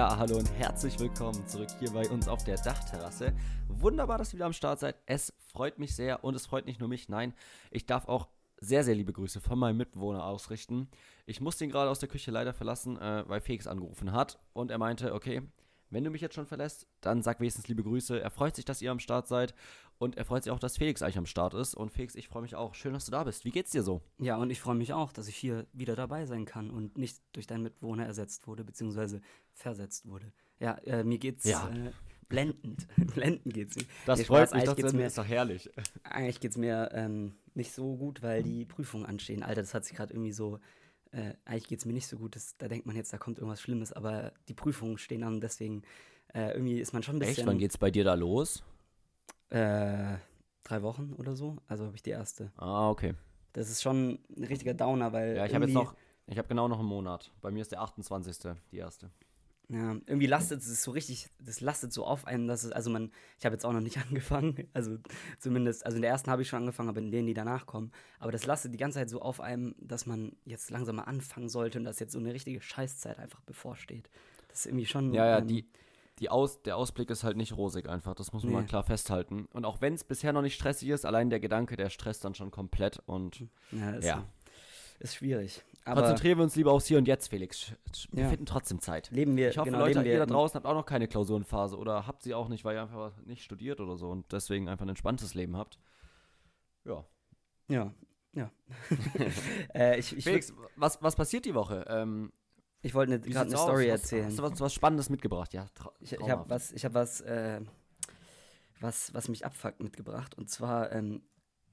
Ja, hallo und herzlich willkommen zurück hier bei uns auf der Dachterrasse. Wunderbar, dass ihr wieder am Start seid. Es freut mich sehr und es freut nicht nur mich, nein, ich darf auch sehr, sehr liebe Grüße von meinem Mitbewohner ausrichten. Ich musste ihn gerade aus der Küche leider verlassen, äh, weil Felix angerufen hat und er meinte, okay, wenn du mich jetzt schon verlässt, dann sag wenigstens liebe Grüße. Er freut sich, dass ihr am Start seid und er freut sich auch, dass Felix eigentlich am Start ist. Und Felix, ich freue mich auch. Schön, dass du da bist. Wie geht's dir so? Ja, und ich freue mich auch, dass ich hier wieder dabei sein kann und nicht durch deinen Mitbewohner ersetzt wurde, beziehungsweise versetzt wurde. Ja, äh, mir geht's Ja. äh, blendend. blendend geht's mir. Das Nee, freut mich, geht's mir, ist doch herrlich. eigentlich geht's mir ähm, nicht so gut, weil die Prüfungen anstehen. Alter, das hat sich gerade irgendwie so. Äh, eigentlich geht's mir nicht so gut. Das, da denkt man jetzt, da kommt irgendwas Schlimmes, aber die Prüfungen stehen an, deswegen äh, irgendwie ist man schon ein bisschen. Echt? Wann geht's bei dir da los? Äh, drei Wochen oder so. Also habe ich die erste. Ah, okay. Das ist schon ein richtiger Downer, weil. Ja, ich habe jetzt noch, ich habe genau noch einen Monat. Bei mir ist der 28. die erste. Ja, irgendwie lastet es so richtig, das lastet so auf einem, dass es, also man, ich habe jetzt auch noch nicht angefangen, also zumindest, also in der ersten habe ich schon angefangen, aber in denen, die danach kommen, aber das lastet die ganze Zeit so auf einem, dass man jetzt langsam mal anfangen sollte und dass jetzt so eine richtige Scheißzeit einfach bevorsteht. Das ist irgendwie schon. Ja, ja, ähm, die, die Aus, der Ausblick ist halt nicht rosig einfach. Das muss man Nee. mal klar festhalten. Und auch wenn es bisher noch nicht stressig ist, allein der Gedanke, der stresst dann schon komplett. Und Ja, ist, ja. ist schwierig. Aber konzentrieren wir uns lieber aufs Hier und Jetzt, Felix. Wir Ja. finden trotzdem Zeit. leben wir, Ich hoffe, genau, Leute, ihr da draußen habt auch noch keine Klausurenphase oder habt sie auch nicht, weil ihr einfach nicht studiert oder so und deswegen einfach ein entspanntes Leben habt. Ja. Ja, ja. äh, ich ich, Felix, was, was passiert die Woche? Ähm, ich wollte ne- gerade eine aus? Story Was- erzählen. Hast du was, was Spannendes mitgebracht? Ja, Ich, ich habe was, ich hab was, äh, was, was mich abfuckt mitgebracht. Und zwar ähm,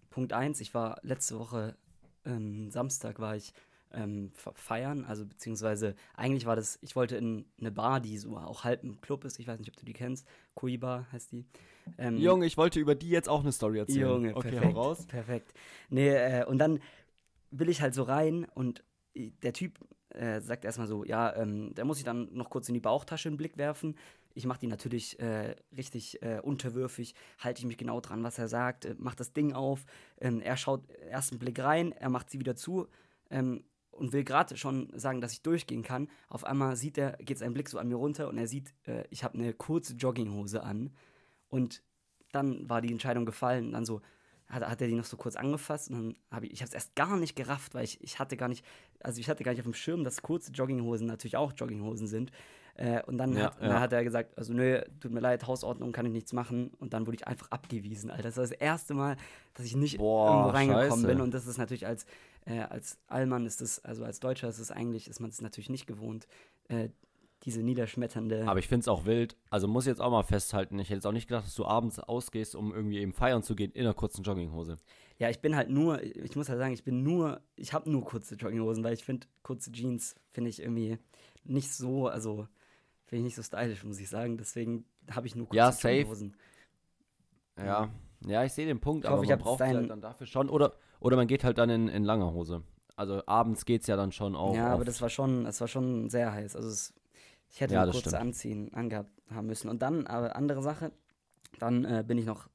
Punkt 1, ich war letzte Woche, ähm, Samstag war ich ähm, fe- feiern, also beziehungsweise eigentlich war das, ich wollte in eine Bar, die so auch halb im Club ist, ich weiß nicht, ob du die kennst, Kui Bar heißt die. Ähm, Junge, ich wollte über die jetzt auch eine Story erzählen. Junge, okay, perfekt. hau raus. Perfekt. Nee, äh, und dann will ich halt so rein und der Typ äh, sagt erstmal so, ja, ähm, der muss ich dann noch kurz in die Bauchtasche einen Blick werfen. Ich mache die natürlich äh, richtig äh, unterwürfig, halte ich mich genau dran, was er sagt, äh, mach das Ding auf. Ähm, er schaut erst einen Blick rein, er macht sie wieder zu ähm, und will gerade schon sagen, dass ich durchgehen kann. Auf einmal sieht er, geht sein Blick so an mir runter und er sieht, äh, ich habe eine kurze Jogginghose an. Und dann war die Entscheidung gefallen. Dann so hat, hat er die noch so kurz angefasst und dann habe ich, ich habe es erst gar nicht gerafft, weil ich, ich hatte gar nicht, also ich hatte gar nicht auf dem Schirm, dass kurze Jogginghosen natürlich auch Jogginghosen sind. Äh, und dann, Ja, hat, ja. dann hat er gesagt, also nö, tut mir leid, Hausordnung kann ich nichts machen. Und dann wurde ich einfach abgewiesen, Alter. Das war das erste Mal, dass ich nicht Boah, irgendwo reingekommen scheiße. bin. Und das ist natürlich als, äh, als Allmann ist das, also als Deutscher ist es eigentlich, ist man es natürlich nicht gewohnt, äh, diese niederschmetternde. Aber ich finde es auch wild. Also muss ich jetzt auch mal festhalten. Ich hätte jetzt auch nicht gedacht, dass du abends ausgehst, um irgendwie eben feiern zu gehen in einer kurzen Jogginghose. Ja, ich bin halt nur, ich muss halt sagen, ich bin nur, ich habe nur kurze Jogginghosen, weil ich finde, kurze Jeans finde ich irgendwie nicht so, also finde ich nicht so stylisch, muss ich sagen. Deswegen habe ich nur kurze Ja, safe. Jogginghosen. Ja, ja, ich sehe den Punkt, Ich aber hoffe, ich man braucht halt dann dafür schon. Oder, oder man geht halt dann in, in langer Hose. Also abends geht es ja dann schon auch. ja, aber das war schon, das war schon sehr heiß. Also es, ich hätte Ja, kurze stimmt. anziehen, angehabt haben müssen. Und dann, aber andere Sache, dann äh, bin ich noch,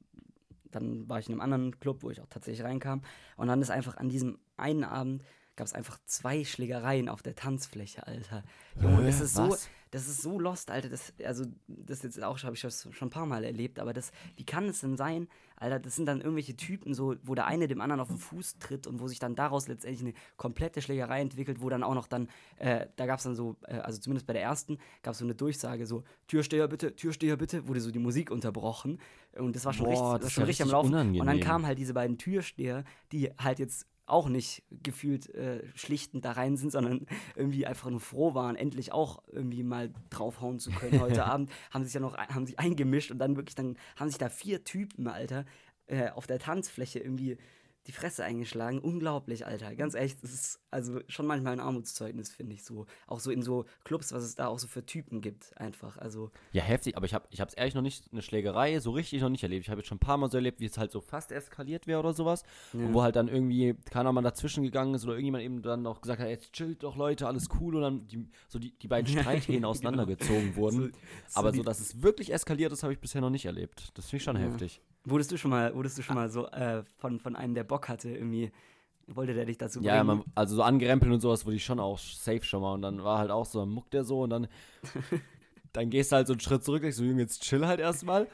dann war ich in einem anderen Club, wo ich auch tatsächlich reinkam. Und dann ist einfach an diesem einen Abend gab es einfach zwei Schlägereien auf der Tanzfläche, Alter. Junge, das ist so, Was? Das ist so lost, Alter. Das, also, das jetzt auch, habe ich das schon ein paar Mal erlebt, aber das, wie kann es denn sein, Alter, das sind dann irgendwelche Typen, so, wo der eine dem anderen auf den Fuß tritt und wo sich dann daraus letztendlich eine komplette Schlägerei entwickelt, wo dann auch noch dann, äh, da gab es dann so, äh, also zumindest bei der ersten, gab es so eine Durchsage, so, Türsteher bitte, Türsteher bitte, wurde so die Musik unterbrochen. Und das war schon Boah, richtig, das ist schon richtig am Laufen. Und dann unangenehm. kamen halt diese beiden Türsteher, die halt jetzt auch nicht gefühlt äh, schlichtend da rein sind, sondern irgendwie einfach nur froh waren, endlich auch irgendwie mal draufhauen zu können heute Abend, haben sich ja noch haben sich eingemischt und dann wirklich dann haben sich da vier Typen, Alter, äh, auf der Tanzfläche irgendwie die Fresse eingeschlagen. Unglaublich, Alter. Ganz ehrlich, das ist also schon manchmal ein Armutszeugnis, finde ich so. Auch so in so Clubs, was es da auch so für Typen gibt, einfach. Also, Ja, heftig, aber ich habe ich es ehrlich noch nicht, eine Schlägerei so richtig noch nicht erlebt. Ich habe jetzt schon ein paar Mal so erlebt, wie es halt so fast eskaliert wäre oder sowas. Und wo halt dann irgendwie keiner mal dazwischen gegangen ist oder irgendjemand eben dann noch gesagt hat, jetzt chillt doch Leute, alles cool und dann die, so die, die beiden Streithähnen auseinandergezogen wurden. so aber die- so, dass es wirklich eskaliert ist, habe ich bisher noch nicht erlebt. Das finde ich schon heftig. Wurdest du schon mal, wurdest du schon mal so äh, von, von einem, der Bock hatte, irgendwie, wollte der dich dazu bringen? Ja, man, also so angerempelt und sowas wurde ich schon auch safe schon mal. Und dann war halt auch so, dann muckt der so und dann dann gehst du halt so einen Schritt zurück, denkst so, Junge, jetzt chill halt erstmal.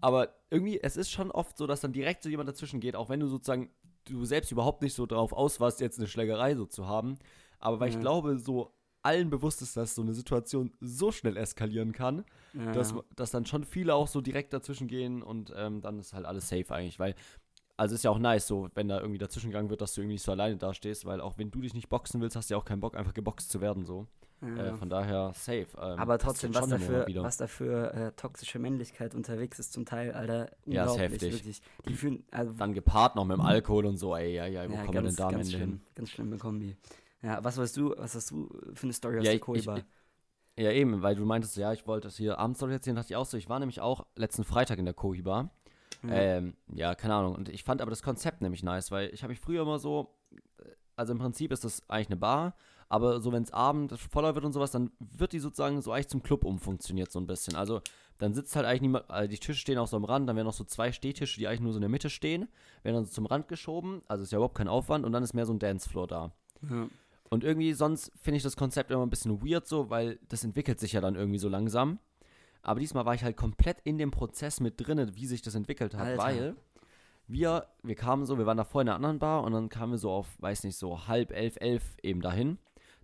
Aber irgendwie, es ist schon oft so, dass dann direkt so jemand dazwischen geht, auch wenn du sozusagen, du selbst überhaupt nicht so drauf aus warst, jetzt eine Schlägerei so zu haben. Aber weil Ja. ich glaube, so allen bewusst ist, dass so eine Situation so schnell eskalieren kann, Ja, dass, dass dann schon viele auch so direkt dazwischen gehen und ähm, dann ist halt alles safe eigentlich, weil also ist ja auch nice, so wenn da irgendwie dazwischen gegangen wird, dass du irgendwie nicht so alleine dastehst, weil auch wenn du dich nicht boxen willst, hast du ja auch keinen Bock, einfach geboxt zu werden so. ja. Äh, von daher safe. Ähm, Aber trotzdem, was dafür, was dafür äh, toxische Männlichkeit unterwegs ist, zum Teil, Alter, Ja, ist heftig. wirklich. Die fühlen, also, Dann gepaart noch mit dem Alkohol und so, ey, ja, ja, wo ja, kommen wir denn da am ganz Ende schlimm, hin? ganz schlimme Kombi. Ja, was weißt du, was hast du für eine Story aus Ja, der Koiba? Ja, eben, weil du meintest, ja, ich wollte das hier abends ich erzählen, dachte ich auch so, ich war nämlich auch letzten Freitag in der Kohiba. Mhm. Ähm, ja, keine Ahnung. Und ich fand aber das Konzept nämlich nice, weil ich habe mich früher immer so, also im Prinzip ist das eigentlich eine Bar, aber so wenn es Abend voller wird und sowas, dann wird die sozusagen so eigentlich zum Club umfunktioniert so ein bisschen. Also dann sitzt halt eigentlich niemand, also die Tische stehen auch so am Rand, dann werden noch so zwei Stehtische, die eigentlich nur so in der Mitte stehen, werden dann so zum Rand geschoben, also ist ja überhaupt kein Aufwand und dann ist mehr so ein Dancefloor da. ja. Und irgendwie sonst finde ich das Konzept immer ein bisschen weird so, weil das entwickelt sich ja dann irgendwie so langsam. Aber diesmal war ich halt komplett in dem Prozess mit drinne, wie sich das entwickelt hat, Alter. weil wir, wir kamen so, wir waren davor in einer anderen Bar und dann kamen wir so auf, weiß nicht, so halb elf, elf eben dahin.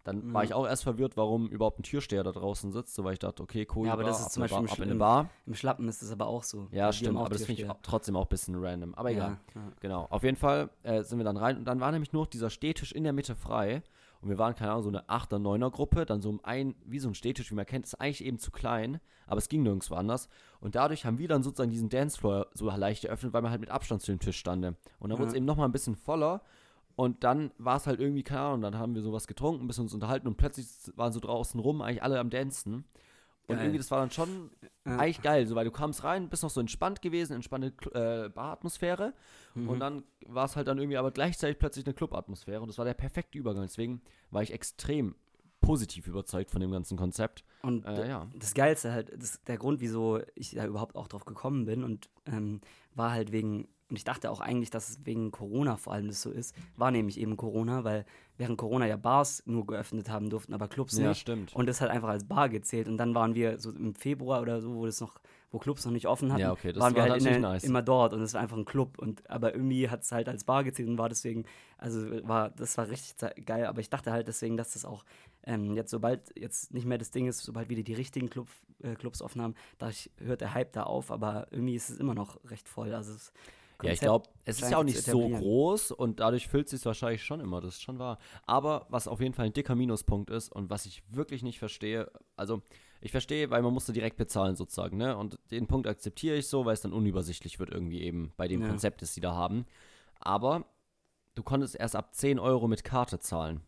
Dann war Mhm. ich auch erst verwirrt, warum überhaupt ein Türsteher da draußen sitzt, so weil ich dachte, okay, cool, Ja, aber das ab ist zum Beispiel Bar, ab im in eine Bar. Im Schlappen ist es aber auch so. Ja, stimmt, aber das finde ich trotzdem auch ein bisschen random. Aber egal. Ja, ja. Genau, auf jeden Fall äh, sind wir dann rein und dann war nämlich nur noch dieser Stehtisch in der Mitte frei und wir waren, keine Ahnung, so eine 8er, 9er Gruppe, dann so um ein, wie so ein Stehtisch, wie man kennt, ist eigentlich eben zu klein, aber es ging nirgendwo anders und dadurch haben wir dann sozusagen diesen Dancefloor so leicht geöffnet, weil man halt mit Abstand zu dem Tisch stande. Und dann wurde es Ja. eben nochmal ein bisschen voller und dann war es halt irgendwie, keine Ahnung, dann haben wir sowas getrunken, ein bisschen uns unterhalten und plötzlich waren so draußen rum eigentlich alle am Dancen und Geil. irgendwie, das war dann schon Ja. eigentlich geil, so, weil du kamst rein, bist noch so entspannt gewesen, entspannte äh, Baratmosphäre Mhm. und dann war es halt dann irgendwie aber gleichzeitig plötzlich eine Clubatmosphäre und das war der perfekte Übergang. Deswegen war ich extrem positiv überzeugt von dem ganzen Konzept. Und Äh, ja. das Geilste halt, das, der Grund, wieso ich da überhaupt auch drauf gekommen bin und ähm, war halt wegen, und ich dachte auch eigentlich, dass es wegen Corona vor allem das so ist, war nämlich eben Corona, weil während Corona ja Bars nur geöffnet haben durften, aber Clubs Ja, nicht. stimmt. Und das halt einfach als Bar gezählt. Und dann waren wir so im Februar oder so, wo das noch, wo Clubs noch nicht offen hatten, Ja, okay, das waren wir war halt in nice. immer dort und es war einfach ein Club. Und aber irgendwie hat es halt als Bar gezählt und war deswegen, also war, das war richtig geil. Aber ich dachte halt deswegen, dass das auch ähm, jetzt, sobald jetzt nicht mehr das Ding ist, sobald wieder die richtigen Club, äh, Clubs offen haben, da hört der Hype da auf, aber irgendwie ist es immer noch recht voll. Also es Ja, ich Konzept glaube, es ist ja auch nicht so groß und dadurch füllt es sich wahrscheinlich schon immer, das ist schon wahr. Aber was auf jeden Fall ein dicker Minuspunkt ist und was ich wirklich nicht verstehe, also ich verstehe, weil man musste direkt bezahlen sozusagen, ne? Und den Punkt akzeptiere ich so, weil es dann unübersichtlich wird irgendwie eben bei dem Ja. Konzept, das sie da haben. Aber du konntest erst ab 10 Euro mit Karte zahlen.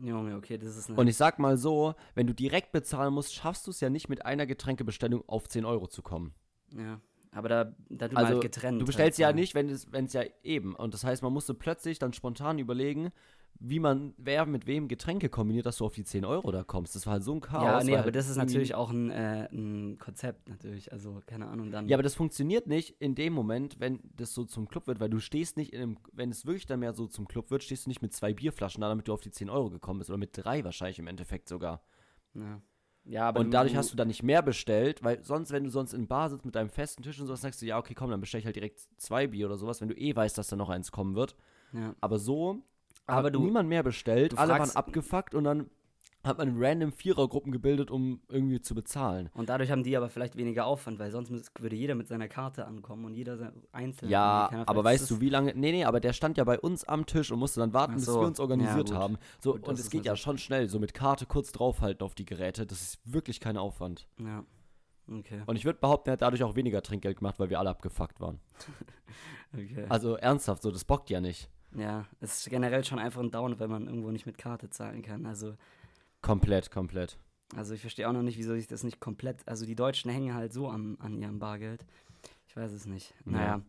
Junge, okay, das ist. Und ich sag mal so, wenn du direkt bezahlen musst, schaffst du es ja nicht mit einer Getränkebestellung auf 10 Euro zu kommen. ja. Aber da, da man Also halt getrennt. du bestellst ja halt, nicht, wenn es wenn es ja eben. Und das heißt, man musste plötzlich dann spontan überlegen, wie man, wer mit wem Getränke kombiniert, dass du auf die 10 Euro da kommst. Das war halt so ein Chaos. Ja, nee, aber halt das ist natürlich auch ein, äh, ein Konzept, natürlich. Also, keine Ahnung, dann. Ja, aber das funktioniert nicht in dem Moment, wenn das so zum Club wird, weil du stehst nicht in einem, wenn es wirklich dann mehr so zum Club wird, stehst du nicht mit zwei Bierflaschen da, damit du auf die 10 Euro gekommen bist. Oder mit drei wahrscheinlich im Endeffekt sogar. ja. Ja, aber und dadurch hast du dann nicht mehr bestellt, weil sonst, wenn du sonst in Bar sitzt mit deinem festen Tisch und sowas, sagst du, ja, okay, komm, dann bestell ich halt direkt zwei Bier oder sowas, wenn du eh weißt, dass da noch eins kommen wird. Ja. Aber so Aber hat du- niemand mehr bestellt, alle waren abgefuckt und dann hat man random Vierergruppen gebildet, um irgendwie zu bezahlen. Und dadurch haben die aber vielleicht weniger Aufwand, weil sonst würde jeder mit seiner Karte ankommen und jeder einzeln. Ja, aber weißt du, wie lange. Nee, nee, aber der stand ja bei uns am Tisch und musste dann warten, Ach bis so. wir uns organisiert Ja, haben. So, Gut, und es geht ja natürlich- schon schnell, so mit Karte kurz draufhalten auf die Geräte. Das ist wirklich kein Aufwand. Ja. Okay. Und ich würde behaupten, er hat dadurch auch weniger Trinkgeld gemacht, weil wir alle abgefuckt waren. okay. Also ernsthaft, so, das bockt ja nicht. ja, es ist generell schon einfach ein Down, wenn man irgendwo nicht mit Karte zahlen kann. Also, Komplett, komplett. also ich verstehe auch noch nicht, wieso ich das nicht komplett. Also die Deutschen hängen halt so am, an ihrem Bargeld. Ich weiß es nicht. Ja. Naja.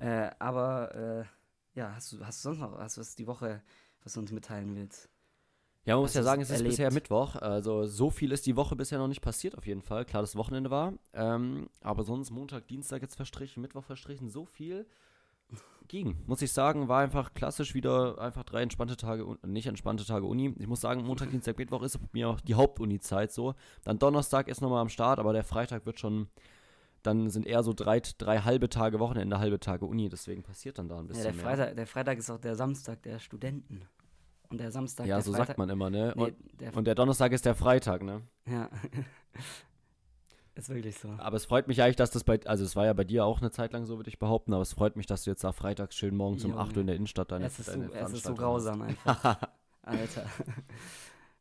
Äh, aber äh, ja, hast du, hast du sonst noch hast du was die Woche, was du uns mitteilen willst? Ja, man muss Hast ja sagen, es ist erlebt? bisher Mittwoch. Also so viel ist die Woche bisher noch nicht passiert, auf jeden Fall. Klar, das Wochenende war. Ähm, aber sonst Montag, Dienstag jetzt verstrichen, Mittwoch verstrichen. So viel ging, muss ich sagen, war einfach klassisch wieder einfach drei entspannte Tage, nicht entspannte Tage Uni. Ich muss sagen, Montag, Dienstag, Mittwoch ist mir auch die Hauptuni-Zeit so. Dann Donnerstag ist nochmal am Start, aber der Freitag wird schon, dann sind eher so drei, drei halbe Tage Wochenende, halbe Tage Uni, deswegen passiert dann da ein Ja, bisschen der, mehr. Freitag, der Freitag ist auch der Samstag der Studenten. Und der Samstag ja, der so Freitag, sagt man immer, ne? Nee, Und, der, und der Donnerstag ist der Freitag, ne? ja. ist wirklich so. Aber es freut mich eigentlich, dass das bei, also es war ja bei dir auch eine Zeit lang so, würde ich behaupten, aber es freut mich, dass du jetzt da freitags schön morgens um Junge. 8 Uhr in der Innenstadt deine, Es ist, so, deine es ist so Veranstaltung hast. grausam einfach. Alter.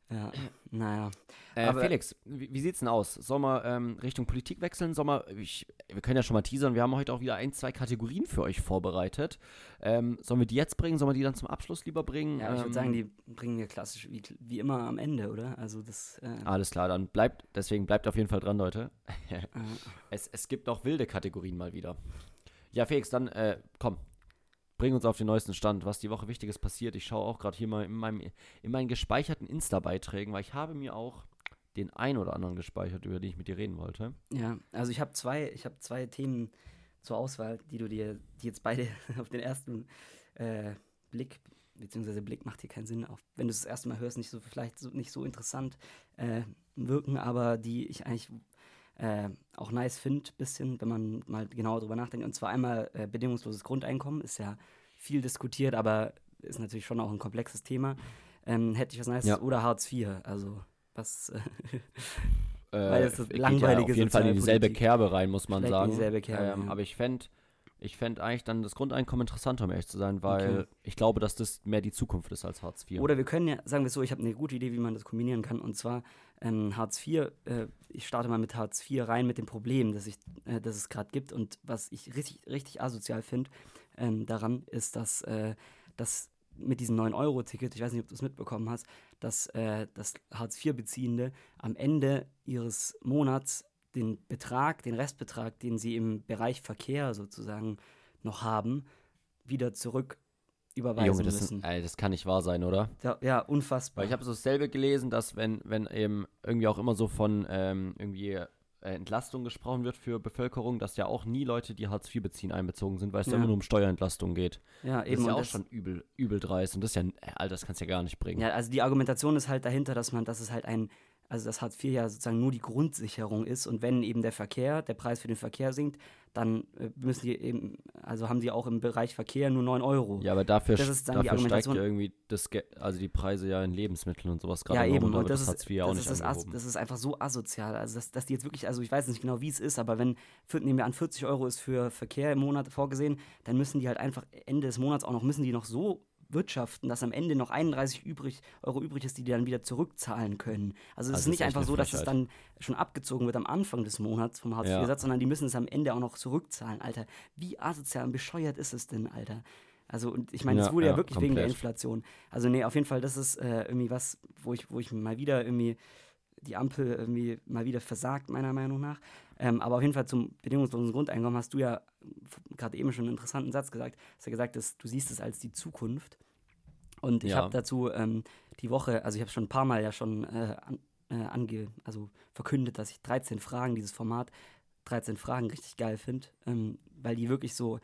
Ja, naja. Äh, Aber- Felix, wie, wie sieht's denn aus? Sollen wir ähm, Richtung Politik wechseln? Sollen wir, ich, wir können ja schon mal teasern, wir haben heute auch wieder ein, zwei Kategorien für euch vorbereitet. Ähm, sollen wir die jetzt bringen? Sollen wir die dann zum Abschluss lieber bringen? Ja, ich würde Ähm, sagen, die bringen wir klassisch wie, wie immer am Ende, oder? Also das. Äh, Alles klar, dann bleibt, deswegen bleibt auf jeden Fall dran, Leute. Es, es gibt auch wilde Kategorien mal wieder. Ja, Felix, dann äh, komm. Bring uns auf den neuesten Stand, was die Woche Wichtiges passiert. Ich schaue auch gerade hier mal in, meinem, in meinen gespeicherten Insta-Beiträgen, weil ich habe mir auch den ein oder anderen gespeichert, über den ich mit dir reden wollte. ja, also ich habe zwei, ich habe zwei Themen zur Auswahl, die du dir, die jetzt beide auf den ersten äh, Blick, beziehungsweise Blick macht hier keinen Sinn, auch wenn du es das erste Mal hörst, nicht so vielleicht so, nicht so interessant äh, wirken, aber die ich eigentlich äh, auch nice finde, bisschen, wenn man mal genauer drüber nachdenkt. Und zwar einmal äh, bedingungsloses Grundeinkommen, ist ja viel diskutiert, aber ist natürlich schon auch ein komplexes Thema. Ähm, hätte ich was Nices Ja. oder Hartz IV, also was äh, Weil es das geht langweilige ja auf jeden Fall in dieselbe Sozialpolitik. Kerbe rein, muss man in sagen. dieselbe Kerbe, ähm, ja. Aber ich fände ich fänd eigentlich dann das Grundeinkommen interessanter, um ehrlich zu sein, weil Okay. ich glaube, dass das mehr die Zukunft ist als Hartz IV. Oder wir können ja, sagen wir so, ich habe eine gute Idee, wie man das kombinieren kann. Und zwar ähm, Hartz IV, äh, ich starte mal mit Hartz IV rein mit dem Problem, das, ich, äh, das es gerade gibt. Und was ich richtig, richtig asozial finde ähm, daran, ist, dass, äh, dass mit diesem 9-Euro-Ticket, ich weiß nicht, ob du es mitbekommen hast, dass, äh, dass Hartz-IV-Beziehende am Ende ihres Monats den Betrag, den Restbetrag, den sie im Bereich Verkehr sozusagen noch haben, wieder zurück überweisen Junge, das, müssen. ist, ey, das kann nicht wahr sein, oder? Ja, ja, unfassbar. Weil ich habe so dasselbe gelesen, dass wenn, wenn eben irgendwie auch immer so von ähm, irgendwie äh, Entlastung gesprochen wird für Bevölkerung, dass ja auch nie Leute, die Hartz IV beziehen, einbezogen sind, weil es da Ja. immer nur um Steuerentlastung geht. ja, Das eben. ist ja auch das, schon übel, übel dreist und das ist ja, äh, Alter, das kannst du ja gar nicht bringen. ja, also die Argumentation ist halt dahinter, dass man, dass es halt ein, also dass Hartz IV ja sozusagen nur die Grundsicherung ist und wenn eben der Verkehr, der Preis für den Verkehr sinkt, dann äh, müssen die eben, also haben sie auch im Bereich Verkehr nur 9 Euro. Ja, aber dafür, Das dafür steigt ja irgendwie das, also die Preise ja in Lebensmitteln und sowas gerade Ja, eben. Und das, das, ist, Hartz IV ja auch das, nicht ist das, das ist einfach so asozial. Also, dass, dass die jetzt wirklich, also ich weiß nicht genau, wie es ist, aber wenn, nehmen wir an, 40 Euro ist für Verkehr im Monat vorgesehen, dann müssen die halt einfach Ende des Monats auch noch, müssen die noch so wirtschaften, dass am Ende noch 31 übrig, Euro übrig ist, die die dann wieder zurückzahlen können. Also es Also ist ist nicht einfach so, dass es dann schon abgezogen wird am Anfang des Monats vom Ja. Hartz-IV-Satz, sondern die müssen es am Ende auch noch zurückzahlen, Alter. Wie asozial und bescheuert ist es denn, Alter? Also, und ich meine, es Ja, wurde ja, ja, wirklich wegen der komplett. Inflation. Also, nee, auf jeden Fall, das ist äh, irgendwie was, wo ich, wo ich mal wieder irgendwie die Ampel irgendwie mal wieder versagt, meiner Meinung nach. Ähm, aber auf jeden Fall zum bedingungslosen Grundeinkommen hast du ja gerade eben schon einen interessanten Satz gesagt. Hast ja gesagt, dass du siehst es als die Zukunft. Und ich Ja. habe dazu ähm, die Woche, also ich habe schon ein paar Mal ja schon äh, an, äh, ange, also verkündet, dass ich 13 Fragen, dieses Format 13 Fragen richtig geil finde, ähm, weil die wirklich so,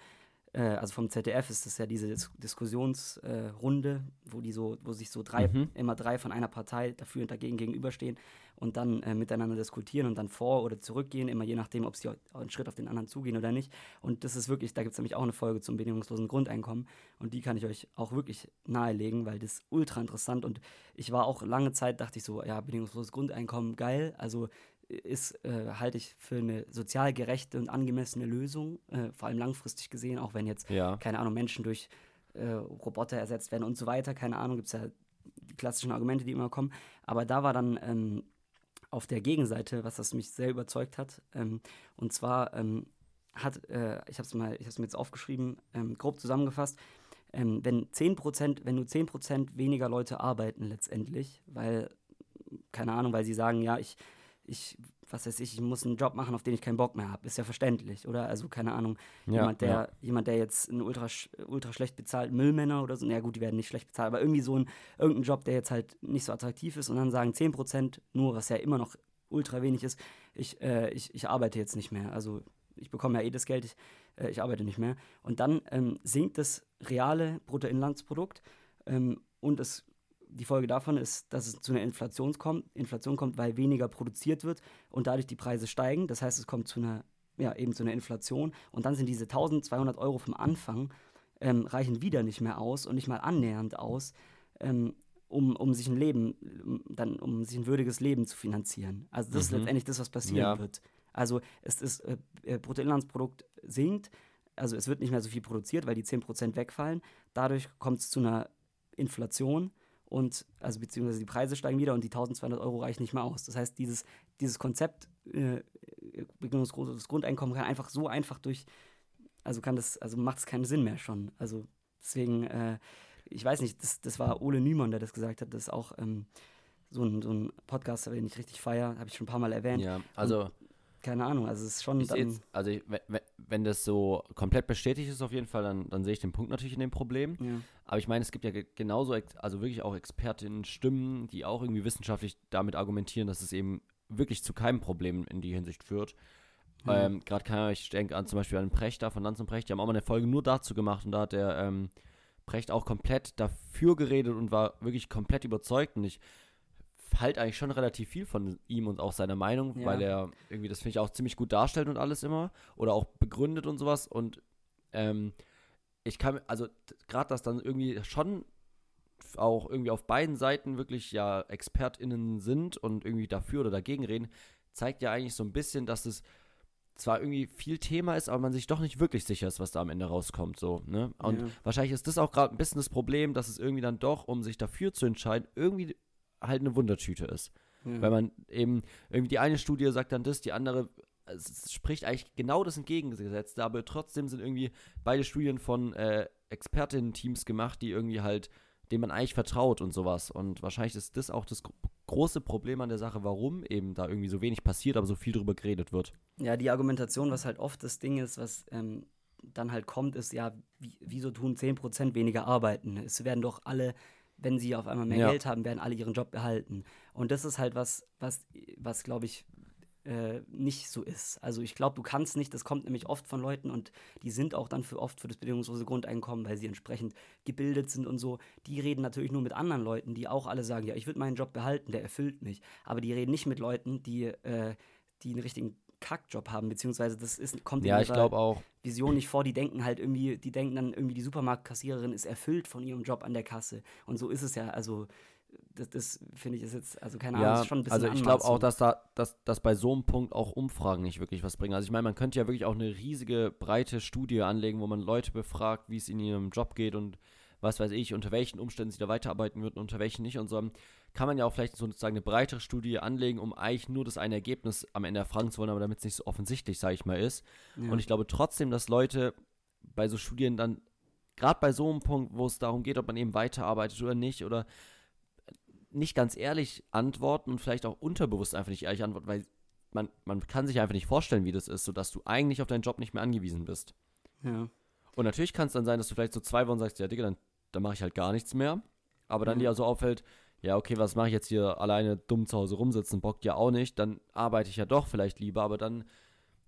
also vom ZDF ist das ja diese Dis Diskussionsrunde, äh, wo die so, wo sich so drei, Mhm. immer drei von einer Partei dafür und dagegen gegenüberstehen und dann äh, miteinander diskutieren und dann vor oder zurückgehen, immer je nachdem, ob sie einen Schritt auf den anderen zugehen oder nicht. Und das ist wirklich, da gibt es nämlich auch eine Folge zum bedingungslosen Grundeinkommen und die kann ich euch auch wirklich nahelegen, weil das ist ultra interessant und ich war auch lange Zeit, dachte ich so, ja, bedingungsloses Grundeinkommen, geil, also ist, äh, halte ich für eine sozial gerechte und angemessene Lösung, äh, vor allem langfristig gesehen, auch wenn jetzt, Ja. keine Ahnung, Menschen durch äh, Roboter ersetzt werden und so weiter, keine Ahnung, gibt es ja die klassischen Argumente, die immer kommen. Aber da war dann ähm, auf der Gegenseite, was das mich sehr überzeugt hat, ähm, und zwar ähm, hat, äh, ich habe es mal, ich habe mir jetzt aufgeschrieben, ähm, grob zusammengefasst, ähm, wenn 10%, wenn nur 10% weniger Leute arbeiten letztendlich, weil, keine Ahnung, weil sie sagen, ja, ich, ich, was weiß ich, ich muss einen Job machen, auf den ich keinen Bock mehr habe, ist ja verständlich, oder? Also, keine Ahnung, Ja, jemand, der, ja. jemand, der jetzt einen ultra, ultra schlecht bezahlten Müllmänner oder so, na gut, die werden nicht schlecht bezahlt, aber irgendwie so ein, irgendein Job, der jetzt halt nicht so attraktiv ist und dann sagen 10% nur, was ja immer noch ultra wenig ist, ich, äh, ich, ich arbeite jetzt nicht mehr. Also ich bekomme ja eh das Geld, ich, äh, ich arbeite nicht mehr. Und dann ähm, sinkt das reale Bruttoinlandsprodukt ähm, und es, die Folge davon ist, dass es zu einer Inflation kommt, Inflation kommt, weil weniger produziert wird und dadurch die Preise steigen. Das heißt, es kommt zu einer, ja, eben zu einer Inflation und dann sind diese 1200 Euro vom Anfang ähm, reichen wieder nicht mehr aus und nicht mal annähernd aus, ähm, um, um sich ein Leben, um, dann, um sich ein würdiges Leben zu finanzieren. Also das mhm. ist letztendlich das, was passieren ja. wird. Also es ist, äh, äh, Bruttoinlandsprodukt sinkt, also es wird nicht mehr so viel produziert, weil die 10% wegfallen. Dadurch kommt es zu einer Inflation und also beziehungsweise die Preise steigen wieder und die 1200 Euro reichen nicht mehr aus. Das heißt, dieses, dieses Konzept, äh, das Grundeinkommen kann einfach so einfach durch, also kann das, also macht es keinen Sinn mehr schon. Also deswegen, äh, ich weiß nicht, das, das war Ole Niemann, der das gesagt hat, das ist auch ähm, so ein, so ein Podcaster, den ich richtig feiere, habe ich schon ein paar Mal erwähnt. Ja, also. Und, keine Ahnung, also es ist schon. Dann, jetzt, also ich, wenn, wenn das so komplett bestätigt ist auf jeden Fall, dann, dann sehe ich den Punkt natürlich in dem Problem. Ja. Aber ich meine, es gibt ja genauso, also wirklich auch Expertinnen, Stimmen, die auch irgendwie wissenschaftlich damit argumentieren, dass es eben wirklich zu keinem Problem in die Hinsicht führt. Ja. Ähm, Gerade kann ich denke an zum Beispiel an Precht da von Lanz und Precht, die haben auch mal eine Folge nur dazu gemacht und da hat der ähm, Precht auch komplett dafür geredet und war wirklich komplett überzeugt. Und ich halte eigentlich schon relativ viel von ihm und auch seiner Meinung, ja. weil er irgendwie das finde ich auch ziemlich gut darstellt und alles immer oder auch begründet und sowas. Und ähm, ich kann, also gerade das dann irgendwie schon auch irgendwie auf beiden Seiten wirklich ja ExpertInnen sind und irgendwie dafür oder dagegen reden, zeigt ja eigentlich so ein bisschen, dass es zwar irgendwie viel Thema ist, aber man sich doch nicht wirklich sicher ist, was da am Ende rauskommt. So, ne? Und ja. wahrscheinlich ist das auch gerade ein bisschen das Problem, dass es irgendwie dann doch, um sich dafür zu entscheiden, irgendwie halt eine Wundertüte ist. Ja. Weil man eben, irgendwie die eine Studie sagt dann das, die andere es spricht eigentlich genau das Entgegengesetzte, aber trotzdem sind irgendwie beide Studien von äh, Expertinnen-Teams gemacht, die irgendwie halt, denen man eigentlich vertraut und sowas. Und wahrscheinlich ist das auch das große Problem an der Sache, warum eben da irgendwie so wenig passiert, aber so viel drüber geredet wird. Ja, die Argumentation, was halt oft das Ding ist, was ähm, dann halt kommt, ist ja, wie, wieso tun 10% weniger arbeiten? Es werden doch alle, wenn sie auf einmal mehr ja. Geld haben, werden alle ihren Job behalten. Und das ist halt was, was, was glaube ich, äh, nicht so ist. Also ich glaube, du kannst nicht, das kommt nämlich oft von Leuten und die sind auch dann für oft für das bedingungslose Grundeinkommen, weil sie entsprechend gebildet sind und so. Die reden natürlich nur mit anderen Leuten, die auch alle sagen, ja, ich würde meinen Job behalten, der erfüllt mich. Aber die reden nicht mit Leuten, die, äh, die einen richtigen Kackjob haben, beziehungsweise das ist, kommt ja, in ihrer Vision nicht vor. Die denken halt irgendwie, die denken dann irgendwie, die Supermarktkassiererin ist erfüllt von ihrem Job an der Kasse. Und so ist es ja. Also das, das finde ich ist jetzt, also keine Ahnung, ja, ist schon ein bisschen Also ich glaube auch, dass da, dass, dass bei so einem Punkt auch Umfragen nicht wirklich was bringen. Also ich meine, man könnte ja wirklich auch eine riesige, breite Studie anlegen, wo man Leute befragt, wie es in ihrem Job geht und was weiß ich, unter welchen Umständen sie da weiterarbeiten würden, unter welchen nicht und so. Kann man ja auch vielleicht sozusagen eine breitere Studie anlegen, um eigentlich nur das eine Ergebnis am Ende erfragen zu wollen, aber damit es nicht so offensichtlich, sage ich mal, ist. Ja. Und ich glaube trotzdem, dass Leute bei so Studien dann, gerade bei so einem Punkt, wo es darum geht, ob man eben weiterarbeitet oder nicht, oder nicht ganz ehrlich antworten und vielleicht auch unterbewusst einfach nicht ehrlich antworten, weil man, man kann sich einfach nicht vorstellen, wie das ist, sodass du eigentlich auf deinen Job nicht mehr angewiesen bist. Ja. Und natürlich kann es dann sein, dass du vielleicht so zwei Wochen sagst, ja, Digga, dann, dann mache ich halt gar nichts mehr. Aber dann mhm. dir so auffällt, ja, okay, was mache ich jetzt hier alleine dumm zu Hause rumsitzen, bockt ja auch nicht, dann arbeite ich ja doch vielleicht lieber, aber dann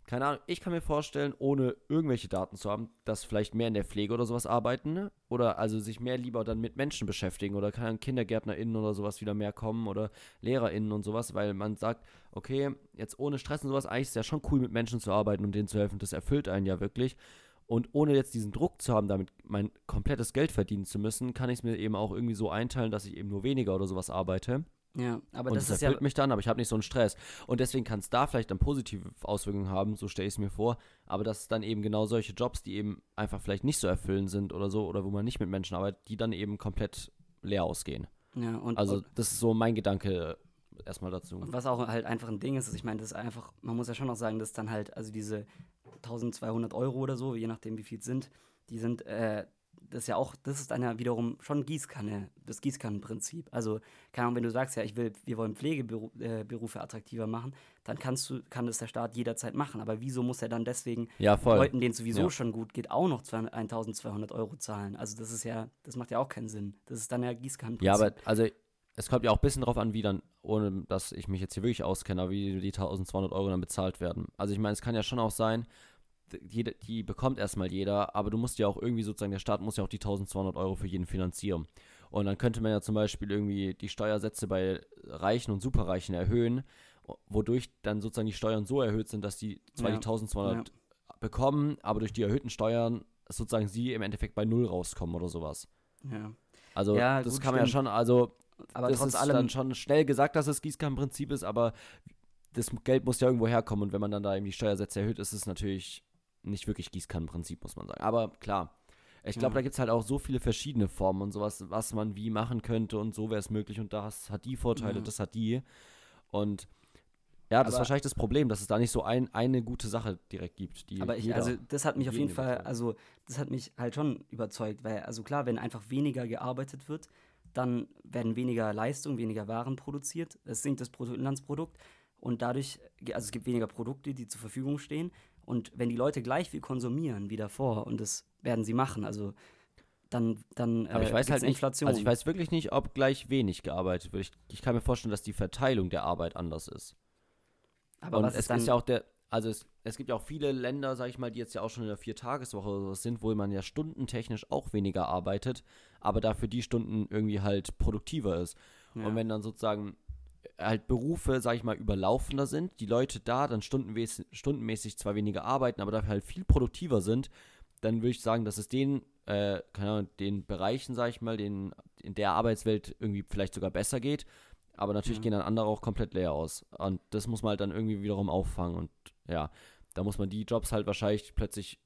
keine Ahnung, ich kann mir vorstellen, ohne irgendwelche Daten zu haben, dass vielleicht mehr in der Pflege oder sowas arbeiten ne? oder also sich mehr lieber dann mit Menschen beschäftigen oder kann KindergärtnerInnen oder sowas wieder mehr kommen oder LehrerInnen und sowas, weil man sagt, okay, jetzt ohne Stress und sowas, eigentlich ist es ja schon cool, mit Menschen zu arbeiten und denen zu helfen, das erfüllt einen ja wirklich. Und ohne jetzt diesen Druck zu haben, damit mein komplettes Geld verdienen zu müssen, kann ich es mir eben auch irgendwie so einteilen, dass ich eben nur weniger oder sowas arbeite. Ja, aber und das, das erfüllt ja mich dann, aber ich habe nicht so einen Stress. Und deswegen kann es da vielleicht dann positive Auswirkungen haben, so stelle ich es mir vor. Aber das ist dann eben genau solche Jobs, die eben einfach vielleicht nicht so erfüllend sind oder so, oder wo man nicht mit Menschen arbeitet, die dann eben komplett leer ausgehen. Ja, und, also das ist so mein Gedanke erstmal dazu. Und was auch halt einfach ein Ding ist, ist ich meine, das ist einfach, man muss ja schon noch sagen, dass dann halt, also diese 1200 Euro oder so, je nachdem wie viel es sind, die sind äh, das ist ja auch, das ist dann ja wiederum schon Gießkanne, das Gießkannenprinzip. Also, keine Ahnung, wenn du sagst, ja, ich will, wir wollen Pflegeberufe äh, attraktiver machen, dann kannst du, kann das der Staat jederzeit machen. Aber wieso muss er dann deswegen ja, Leuten, denen sowieso ja. schon gut geht, auch noch 1200 Euro zahlen? Also, das ist ja, das macht ja auch keinen Sinn. Das ist dann ja Gießkannenprinzip. Ja, aber also es kommt ja auch ein bisschen drauf an, wie dann, ohne dass ich mich jetzt hier wirklich auskenne, wie die 1200 Euro dann bezahlt werden. Also ich meine, es kann ja schon auch sein, die, die bekommt erstmal jeder, aber du musst ja auch irgendwie sozusagen, der Staat muss ja auch die 1200 Euro für jeden finanzieren. Und dann könnte man ja zum Beispiel irgendwie die Steuersätze bei Reichen und Superreichen erhöhen, wodurch dann sozusagen die Steuern so erhöht sind, dass die zwar Ja. die 1200 Ja. bekommen, aber durch die erhöhten Steuern sozusagen sie im Endeffekt bei Null rauskommen oder sowas. Ja. Also Ja, das gut, kann man ja schon, also Aber das ist dann schon schnell gesagt, dass es Gießkannenprinzip ist, aber das Geld muss ja irgendwo herkommen und wenn man dann da eben die Steuersätze erhöht, ist es natürlich nicht wirklich Gießkannenprinzip, muss man sagen. Aber klar, ich glaube, Ja. da gibt es halt auch so viele verschiedene Formen und sowas, was man wie machen könnte und so wäre es möglich und das hat die Vorteile, Ja. das hat die. Und ja, das ist Aber- wahrscheinlich das Problem, dass es da nicht so ein, eine gute Sache direkt gibt. Die Aber ich, also das hat mich auf jeden Fall, also das hat mich halt schon überzeugt, weil, also klar, wenn einfach weniger gearbeitet wird, dann werden weniger Leistung, weniger Waren produziert, es sinkt das Bruttoinlandsprodukt und dadurch, also es gibt weniger Produkte, die zur Verfügung stehen und wenn die Leute gleich viel konsumieren wie davor und das werden sie machen, also dann, dann Aber ich äh, weiß halt nicht, Inflation. also ich weiß wirklich nicht, ob gleich wenig gearbeitet wird. Ich, ich kann mir vorstellen, dass die Verteilung der Arbeit anders ist. aber und was es ist ist ja auch der, also es, es gibt ja auch viele Länder, sag ich mal, die jetzt ja auch schon in der Viertageswoche oder sowas sind, wo man ja stundentechnisch auch weniger arbeitet, aber dafür die Stunden irgendwie halt produktiver ist. ja. Und wenn dann sozusagen halt Berufe, sag ich mal, überlaufender sind, die Leute da dann stundenmäßig, stundenmäßig zwar weniger arbeiten, aber dafür halt viel produktiver sind, dann würde ich sagen, dass es den, äh, keine Ahnung, den Bereichen, sag ich mal, den, in der Arbeitswelt irgendwie vielleicht sogar besser geht. Aber natürlich Ja. gehen dann andere auch komplett leer aus. Und das muss man halt dann irgendwie wiederum auffangen. Und ja, da muss man die Jobs halt wahrscheinlich plötzlich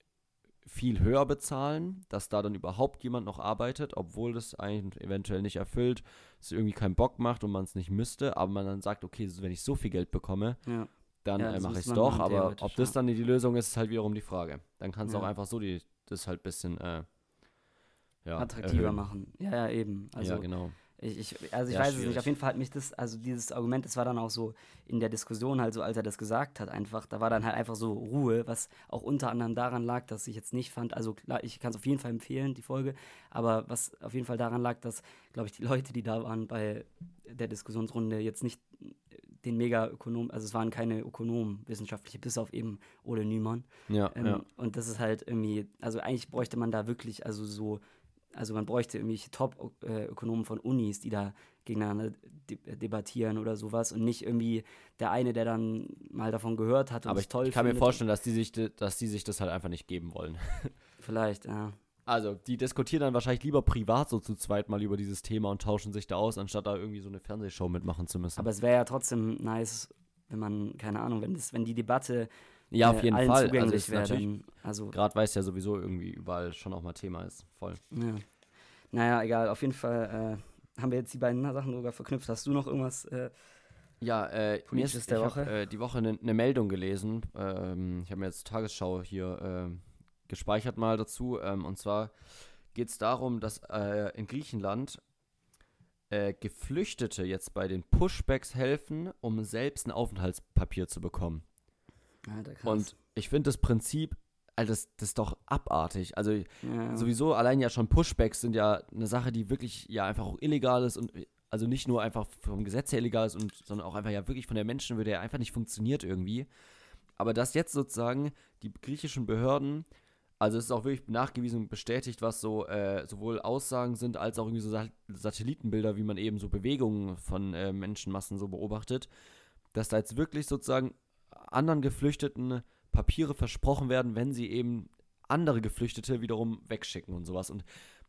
viel höher bezahlen, dass da dann überhaupt jemand noch arbeitet, obwohl das eigentlich eventuell nicht erfüllt, es irgendwie keinen Bock macht und man es nicht müsste, aber man dann sagt, okay, wenn ich so viel Geld bekomme, ja. dann Ja, äh, mache ich es doch, aber ob das dann die Lösung ist, ist halt wiederum die Frage. Dann kannst du Ja. auch einfach so die, das halt ein bisschen äh, attraktiver erhöhen. machen. Ja, ja, eben. Also ja, genau. Ich, ich, also ich Ja, weiß es schwierig. nicht. Auf jeden Fall hat mich das, also dieses Argument, das war dann auch so in der Diskussion halt so, als er das gesagt hat, einfach, da war dann halt einfach so Ruhe, was auch unter anderem daran lag, dass ich jetzt nicht fand, also klar, ich kann es auf jeden Fall empfehlen, die Folge, aber was auf jeden Fall daran lag, dass, glaube ich, die Leute, die da waren bei der Diskussionsrunde, jetzt nicht den Mega-Ökonom, also es waren keine Ökonomen, wissenschaftliche, bis auf eben Ole Niemann. Ja, Ähm, ja. Und das ist halt irgendwie, also eigentlich bräuchte man da wirklich, also so, also man bräuchte irgendwelche Top-Ökonomen von Unis, die da gegeneinander de debattieren oder sowas und nicht irgendwie der eine, der dann mal davon gehört hat und Aber ich, toll ich kann mir vorstellen, dass die, sich, dass die sich das halt einfach nicht geben wollen. Vielleicht, ja. Also, die diskutieren dann wahrscheinlich lieber privat so zu zweit mal über dieses Thema und tauschen sich da aus, anstatt da irgendwie so eine Fernsehshow mitmachen zu müssen. Aber es wäre ja trotzdem nice, wenn man, keine Ahnung, wenn, das, wenn die Debatte ja, auf äh, jeden Fall. Also, zugänglich ist wäre. Also, gerade weil es ja sowieso irgendwie überall schon auch mal Thema ist. Voll. ja. Naja, egal, auf jeden Fall äh, haben wir jetzt die beiden Sachen sogar verknüpft. Hast du noch irgendwas? Äh, Ja, äh, mir der ich Woche. habe äh, die Woche eine ne Meldung gelesen. Ähm, ich habe mir jetzt Tagesschau hier ähm, gespeichert mal dazu. Ähm, und zwar geht es darum, dass äh, in Griechenland äh, Geflüchtete jetzt bei den Pushbacks helfen, um selbst ein Aufenthaltspapier zu bekommen. Alter. Und ich finde das Prinzip, also das, das ist doch abartig. Also ja, sowieso allein ja schon Pushbacks sind ja eine Sache, die wirklich ja einfach auch illegal ist und also nicht nur einfach vom Gesetz her illegal ist, und, sondern auch einfach ja wirklich von der Menschenwürde her einfach nicht funktioniert irgendwie. Aber dass jetzt sozusagen die griechischen Behörden, also es ist auch wirklich nachgewiesen und bestätigt, was so äh, sowohl Aussagen sind, als auch irgendwie so Sa Satellitenbilder, wie man eben so Bewegungen von äh, Menschenmassen so beobachtet, dass da jetzt wirklich sozusagen anderen Geflüchteten Papiere versprochen werden, wenn sie eben andere Geflüchtete wiederum wegschicken und sowas. Und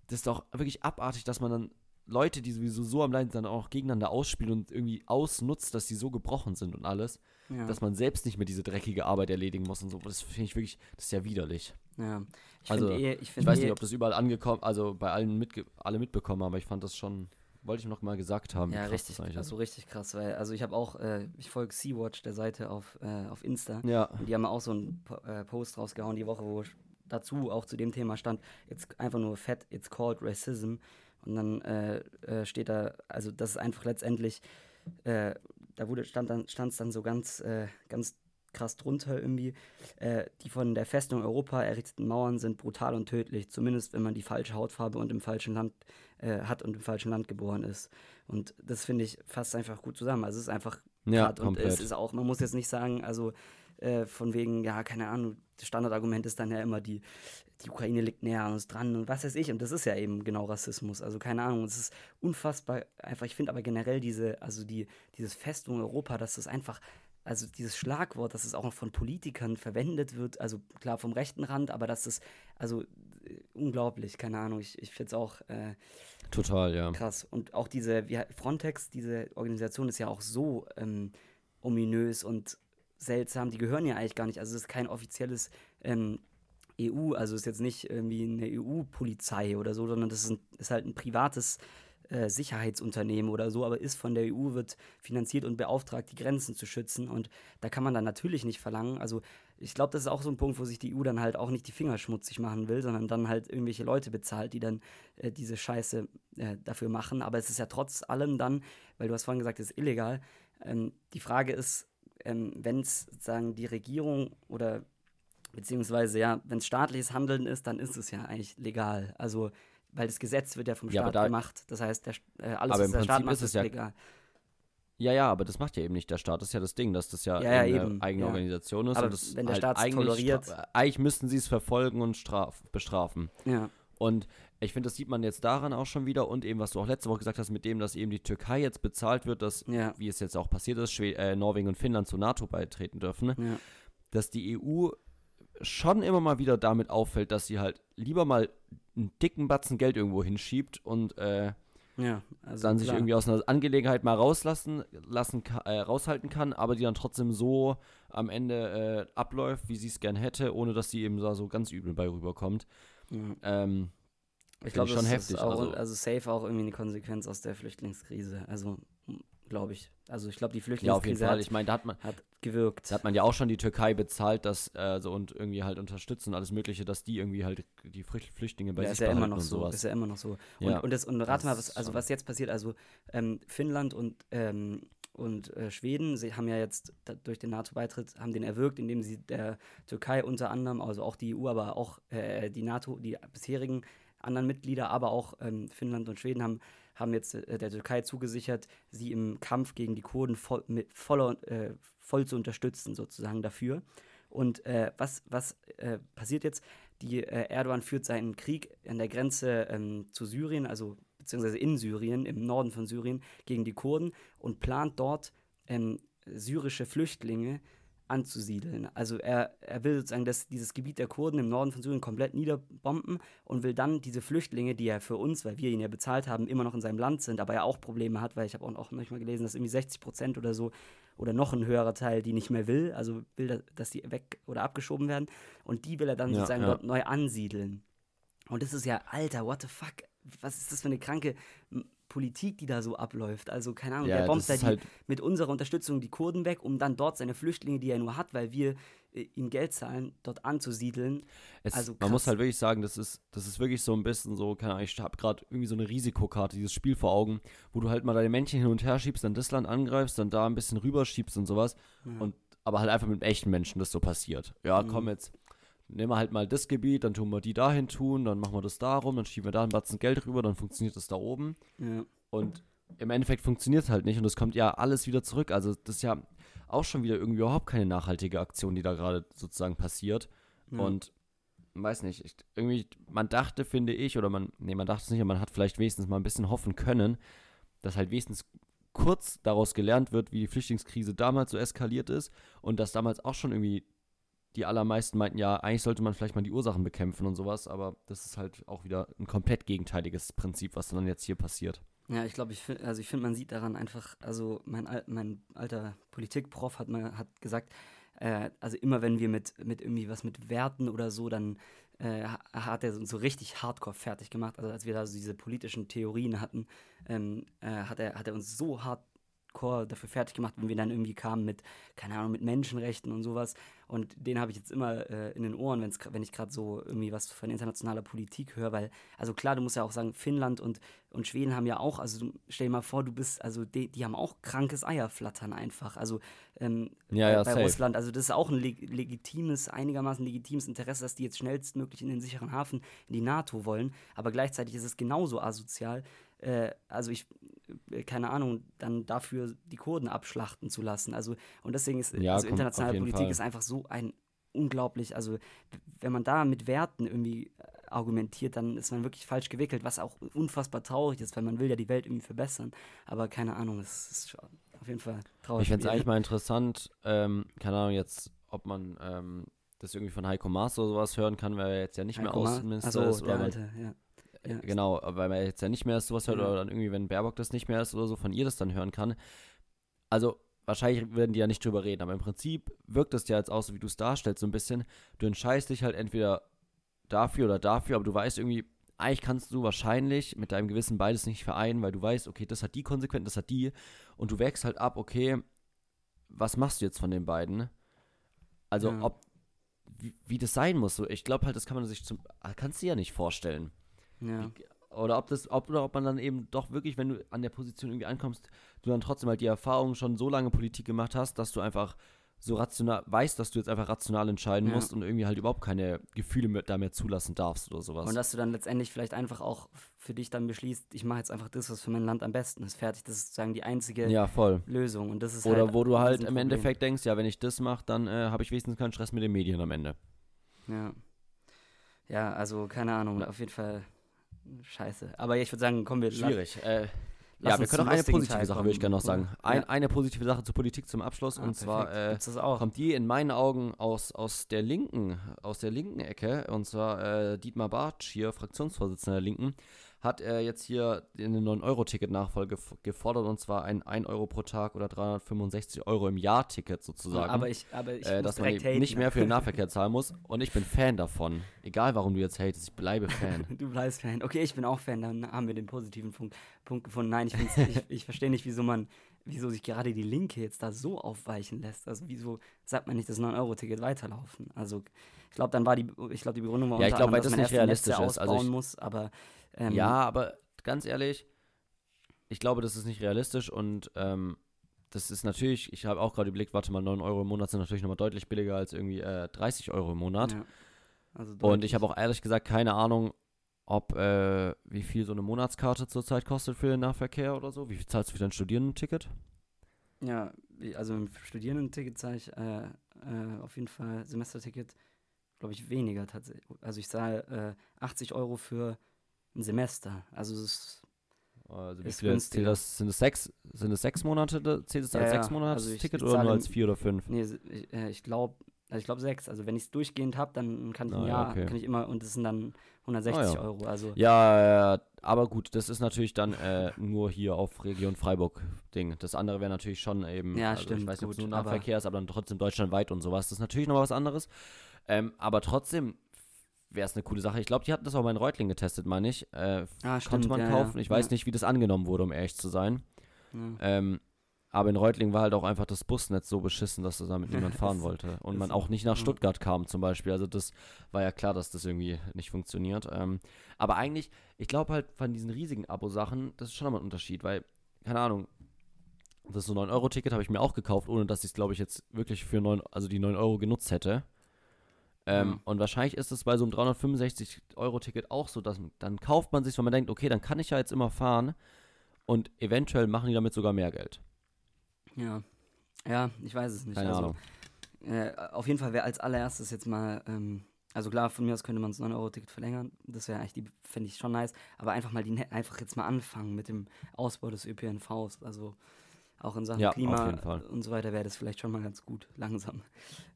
das ist doch wirklich abartig, dass man dann Leute, die sowieso so am Leiden sind, dann auch gegeneinander ausspielt und irgendwie ausnutzt, dass sie so gebrochen sind und alles, ja. dass man selbst nicht mehr diese dreckige Arbeit erledigen muss und so. Das finde ich wirklich, das ist ja widerlich. Ja, ich Also, eh, ich Ich weiß eh, nicht, ob das überall angekommen, also bei allen mitge alle mitbekommen haben, aber ich fand das schon, wollte ich noch mal gesagt haben. ja, richtig, das also richtig krass, weil, also ich habe auch, äh, ich folge Sea-Watch, der Seite auf, äh, auf Insta. Ja, und die haben auch so einen äh, Post rausgehauen die Woche, wo dazu auch zu dem Thema stand, jetzt einfach nur fett, it's called racism, und dann äh, äh, steht da, also das ist einfach letztendlich, äh, da wurde, stand dann, stand es dann so ganz, äh, ganz krass drunter irgendwie, äh, die von der Festung Europa errichteten Mauern sind brutal und tödlich, zumindest wenn man die falsche Hautfarbe und im falschen Land äh, hat und im falschen Land geboren ist. Und das finde ich fasst einfach gut zusammen. Also es ist einfach ja, und komplett. es ist auch, man muss jetzt nicht sagen, also äh, von wegen, ja, keine Ahnung, das Standardargument ist dann ja immer, die, die Ukraine liegt näher an uns dran und was weiß ich. Und das ist ja eben genau Rassismus. Also keine Ahnung, es ist unfassbar einfach. Ich finde aber generell diese, also die, dieses Festung Europa, dass das einfach also dieses Schlagwort, dass es auch noch von Politikern verwendet wird, also klar vom rechten Rand, aber dass es, also äh, unglaublich, keine Ahnung, ich, ich finde es auch äh, total, ja. Krass. Und auch diese, wie, Frontex, diese Organisation ist ja auch so ähm, ominös und seltsam, die gehören ja eigentlich gar nicht, also es ist kein offizielles ähm, EU, also es ist jetzt nicht irgendwie eine EU-Polizei oder so, sondern das ist, ein, ist halt ein privates äh, Sicherheitsunternehmen oder so, aber ist von der EU, wird finanziert und beauftragt, die Grenzen zu schützen. Und da kann man dann natürlich nicht verlangen. Also ich glaube, das ist auch so ein Punkt, wo sich die EU dann halt auch nicht die Finger schmutzig machen will, sondern dann halt irgendwelche Leute bezahlt, die dann äh, diese Scheiße äh, dafür machen. Aber es ist ja trotz allem dann, weil du hast vorhin gesagt, es ist illegal. Ähm, die Frage ist, ähm, wenn es sozusagen die Regierung oder beziehungsweise ja, wenn es staatliches Handeln ist, dann ist es ja eigentlich legal. Also weil das Gesetz wird ja vom Staat ja, da, gemacht. Das heißt, der, äh, alles, was der Staat macht, ist, ist ja, legal. Ja, ja, aber das macht ja eben nicht der Staat. Das ist ja das Ding, dass das ja, ja, ja eine eigene. Organisation ist. Aber wenn der halt Staat es toleriert. Eigentlich müssten sie es verfolgen und straf bestrafen. Ja. Und ich finde, das sieht man jetzt daran auch schon wieder und eben, was du auch letzte Woche gesagt hast, mit dem, dass eben die Türkei jetzt bezahlt wird, dass, ja. wie es jetzt auch passiert ist, Schwed äh, Norwegen und Finnland zur NATO beitreten dürfen, ne? ja. dass die EU schon immer mal wieder damit auffällt, dass sie halt lieber mal einen dicken Batzen Geld irgendwo hinschiebt und äh, ja, also dann klar. sich irgendwie aus einer Angelegenheit mal rauslassen, lassen, äh, raushalten kann, aber die dann trotzdem so am Ende äh, abläuft, wie sie es gern hätte, ohne dass sie eben da so ganz übel bei rüberkommt. Mhm. Ähm, ich glaube, schon heftig. Auch, also, also safe auch irgendwie eine Konsequenz aus der Flüchtlingskrise. Also glaube ich. Also ich glaube, die Flüchtlingskrise ja, auf jeden Fall. ich meine, da hat man hat gewirkt. Da hat man ja auch schon die Türkei bezahlt, dass äh, so und irgendwie halt unterstützen alles Mögliche, dass die irgendwie halt die Flüchtlinge bei ja, sich ist ja immer noch so. Sowas. Ist ja immer noch so. Und, ja, und, das, und rate mal, was, also was jetzt passiert. Also ähm, Finnland und ähm, und äh, Schweden sie haben ja jetzt da, durch den NATO-Beitritt haben den erwirkt, indem sie der Türkei unter anderem, also auch die EU, aber auch äh, die NATO, die bisherigen anderen Mitglieder, aber auch ähm, Finnland und Schweden haben haben jetzt äh, der Türkei zugesichert, sie im Kampf gegen die Kurden voll, mit voller, äh, voll zu unterstützen, sozusagen dafür. Und äh, was, was äh, passiert jetzt? Die äh, Erdogan führt seinen Krieg an der Grenze ähm, zu Syrien, also beziehungsweise in Syrien, im Norden von Syrien, gegen die Kurden und plant dort ähm, syrische Flüchtlinge anzusiedeln. Also er, er will sozusagen das, dieses Gebiet der Kurden im Norden von Syrien komplett niederbomben und will dann diese Flüchtlinge, die er für uns, weil wir ihn ja bezahlt haben, immer noch in seinem Land sind, aber er auch Probleme hat, weil ich habe auch noch mal gelesen, dass irgendwie 60 Prozent oder so oder noch ein höherer Teil, die nicht mehr will, also will, dass die weg oder abgeschoben werden und die will er dann ja, sozusagen ja. dort neu ansiedeln. Und das ist ja, Alter, what the fuck? Was ist das für eine kranke Politik, die da so abläuft. Also, keine Ahnung, ja, der bombt da die, halt mit unserer Unterstützung die Kurden weg, um dann dort seine Flüchtlinge, die er nur hat, weil wir äh, ihm Geld zahlen, dort anzusiedeln. Es, also man muss halt wirklich sagen, das ist, das ist wirklich so ein bisschen so, keine Ahnung, ich habe gerade irgendwie so eine Risikokarte, dieses Spiel vor Augen, wo du halt mal deine Männchen hin und her schiebst, dann das Land angreifst, dann da ein bisschen rüberschiebst und sowas. Ja. Und aber halt einfach mit echten Menschen das so passiert. Ja, mhm. komm jetzt nehmen wir halt mal das Gebiet, dann tun wir die dahin tun, dann machen wir das darum, dann schieben wir da ein Batzen Geld rüber, dann funktioniert das da oben. Ja. Und im Endeffekt funktioniert es halt nicht und es kommt ja alles wieder zurück. Also das ist ja auch schon wieder irgendwie überhaupt keine nachhaltige Aktion, die da gerade sozusagen passiert. Ja. Und weiß nicht, ich, irgendwie, man dachte, finde ich, oder man, nee, man dachte es nicht, aber man hat vielleicht wenigstens mal ein bisschen hoffen können, dass halt wenigstens kurz daraus gelernt wird, wie die Flüchtlingskrise damals so eskaliert ist und dass damals auch schon irgendwie die allermeisten meinten, ja, eigentlich sollte man vielleicht mal die Ursachen bekämpfen und sowas, aber das ist halt auch wieder ein komplett gegenteiliges Prinzip, was dann jetzt hier passiert. Ja, ich glaube, ich finde, also ich finde, man sieht daran einfach, also mein, mein alter Politikprof hat mal hat gesagt, äh, also immer wenn wir mit, mit irgendwie was mit Werten oder so, dann äh, hat er uns so richtig hardcore fertig gemacht. Also als wir da so diese politischen Theorien hatten, ähm, äh, hat, er, hat er uns so hart hardcore dafür fertig gemacht, wenn wir dann irgendwie kamen mit, keine Ahnung, mit Menschenrechten und sowas. Und den habe ich jetzt immer äh, in den Ohren, wenn's, wenn ich gerade so irgendwie was von internationaler Politik höre, weil, also klar, du musst ja auch sagen, Finnland und, und Schweden haben ja auch, also du, stell dir mal vor, du bist, also die, die haben auch krankes Eierflattern einfach. Also ähm, ja, ja, bei. Russland, also das ist auch ein leg legitimes, einigermaßen legitimes Interesse, dass die jetzt schnellstmöglich in den sicheren Hafen in die NATO wollen. Aber gleichzeitig ist es genauso asozial, äh, also ich, äh, keine Ahnung, dann dafür die Kurden abschlachten zu lassen. Also, und deswegen ist ja, also internationale Politik Fall. ist einfach so ein unglaublich, also wenn man da mit Werten irgendwie äh, argumentiert, dann ist man wirklich falsch gewickelt, was auch unfassbar traurig ist, weil man will ja die Welt irgendwie verbessern. Aber keine Ahnung, es ist auf jeden Fall traurig. Ich fände es eigentlich mal interessant, ähm, keine Ahnung jetzt, ob man ähm, das irgendwie von Heiko Maas oder sowas hören kann, weil er jetzt ja nicht Heiko mehr? Außenminister Ach so, ist. der Oder man, Alte, ja. Ja. Genau, weil er jetzt ja nicht mehr sowas hört Ja. oder dann irgendwie, wenn Baerbock das nicht mehr ist oder so, von ihr das dann hören kann. Also wahrscheinlich werden die ja nicht drüber reden, aber im Prinzip wirkt es ja jetzt auch so, wie du es darstellst, so ein bisschen. Du entscheidest dich halt entweder dafür oder dafür, aber du weißt irgendwie, eigentlich kannst du wahrscheinlich mit deinem Gewissen beides nicht vereinen, weil du weißt, okay, das hat die Konsequenzen, das hat die und du wägst halt ab, okay, was machst du jetzt von den beiden? Also Ja. ob, wie, wie das sein muss, so, ich glaube halt, das kann man sich zum, kannst du dir ja nicht vorstellen. Ja. Oder ob das, ob, oder ob man dann eben doch wirklich, wenn du an der Position irgendwie ankommst, du dann trotzdem halt die Erfahrung schon so lange Politik gemacht hast, dass du einfach so rational weißt, dass du jetzt einfach rational entscheiden Ja. musst und irgendwie halt überhaupt keine Gefühle mehr, da mehr zulassen darfst oder sowas. Und dass du dann letztendlich vielleicht einfach auch für dich dann beschließt, ich mache jetzt einfach das, was für mein Land am besten ist. Fertig, das ist sozusagen die einzige ja, voll. Lösung. Und das ist Oder halt wo du halt im Riesenproblem. Endeffekt denkst, ja, wenn ich das mache, dann äh, habe ich wenigstens keinen Stress mit den Medien am Ende. Ja. Ja, also keine Ahnung, auf jeden Fall scheiße. Aber ich würde sagen, kommen wir. Schwierig. Äh, ja, wir können auch eine positive Teil Sache, kommen, würde ich gerne noch sagen. Ein, Ja. Eine positive Sache zur Politik zum Abschluss. Ah, und zwar perfekt. äh, das auch. kommt die in meinen Augen aus, aus der linken, aus der linken Ecke, und zwar äh, Dietmar Bartsch hier, Fraktionsvorsitzender der Linken, hat er jetzt hier eine 9-Euro-Ticket-Nachfolge f- gefordert, und zwar ein 1 Euro pro Tag oder 365 Euro im Jahr-Ticket sozusagen. aber ich, aber ich äh, dass man eben nicht haten. mehr für den Nahverkehr zahlen muss. Und ich bin Fan davon. Egal, warum du jetzt hatest, ich bleibe Fan. Du bleibst Fan. Okay, ich bin auch Fan, dann haben wir den positiven Punkt, Punkt gefunden. Nein, ich, ich, ich verstehe nicht, wieso man, wieso sich gerade die Linke jetzt da so aufweichen lässt. Also wieso sagt man nicht das 9-Euro-Ticket weiterlaufen? Also ich glaube, dann war die, ich glaube, die Begründung war Ja, ich glaub, weil anderem, das dass man nicht die Netze realistisch ist. Also ich- muss, aber ähm, ja, aber ganz ehrlich, ich glaube, das ist nicht realistisch und ähm, das ist natürlich, ich habe auch gerade überlegt, warte mal, 9 Euro im Monat sind natürlich nochmal deutlich billiger als irgendwie äh, 30 Euro im Monat. ja. Also Und ich habe auch ehrlich gesagt keine Ahnung, ob, äh, wie viel so eine Monatskarte zurzeit kostet für den Nahverkehr oder so. Wie viel zahlst du für dein Studierendenticket? Ja, also im Studierendenticket zahle ich äh, äh, auf jeden Fall Semesterticket, glaube ich, weniger tatsächlich. Also ich zahle äh, 80 Euro für ein Semester. Also es ist Also wie Ist günstiger. das? Sind es sechs, sind es sechs Monate? Zählt es Ja, als ja. sechs Monats Also ich- Ticket ich oder nur als vier oder fünf? Nee, ich, äh, ich glaube, also ich glaube sechs. Also wenn ich es durchgehend habe, dann kann ich Ah, im ja, Jahr, okay. kann ich immer, und das sind dann 160 Ah, ja. Euro. Also Ja, äh, aber gut, das ist natürlich dann äh, nur hier auf Region Freiburg-Ding. Das andere wäre natürlich schon eben, Ja, also stimmt, ich weiß nicht, ob es nur Nahverkehr ist, aber dann trotzdem deutschlandweit und sowas. Das ist natürlich noch was anderes. Ähm, aber trotzdem wäre es eine coole Sache. Ich glaube, die hatten das auch mal in Reutling getestet, meine ich. Äh, ah, konnte stimmt, man ja, kaufen. Ja, Ich weiß ja, nicht, wie das angenommen wurde, um ehrlich zu sein. Ähm, aber in Reutling war halt auch einfach das Busnetz so beschissen, dass da damit niemand fahren wollte. Und man auch nicht nach. Stuttgart kam zum Beispiel. Also das war ja klar, dass das irgendwie nicht funktioniert. Ähm, aber eigentlich, ich glaube halt von diesen riesigen Abo-Sachen, das ist schon nochmal ein Unterschied, weil, keine Ahnung, das so 9-Euro-Ticket habe ich mir auch gekauft, ohne dass ich es, glaube ich, jetzt wirklich für 9, also die 9 Euro genutzt hätte. Ähm, Ja. Und wahrscheinlich ist es bei so einem 365-Euro-Ticket auch so, dass dann kauft man sich, wenn man denkt, okay, dann kann ich ja jetzt immer fahren und eventuell machen die damit sogar mehr Geld. ja. Ja, ich weiß es nicht. Keine also, Ahnung. Äh, auf jeden Fall wäre als allererstes jetzt mal, ähm, also klar, von mir aus könnte man das 9-Euro-Ticket verlängern. Das wäre eigentlich, die fände ich schon nice. Aber einfach mal die, ne- einfach jetzt mal anfangen mit dem Ausbau des ÖPNVs. Also auch in Sachen Ja, Klima und so weiter wäre das vielleicht schon mal ganz gut, langsam.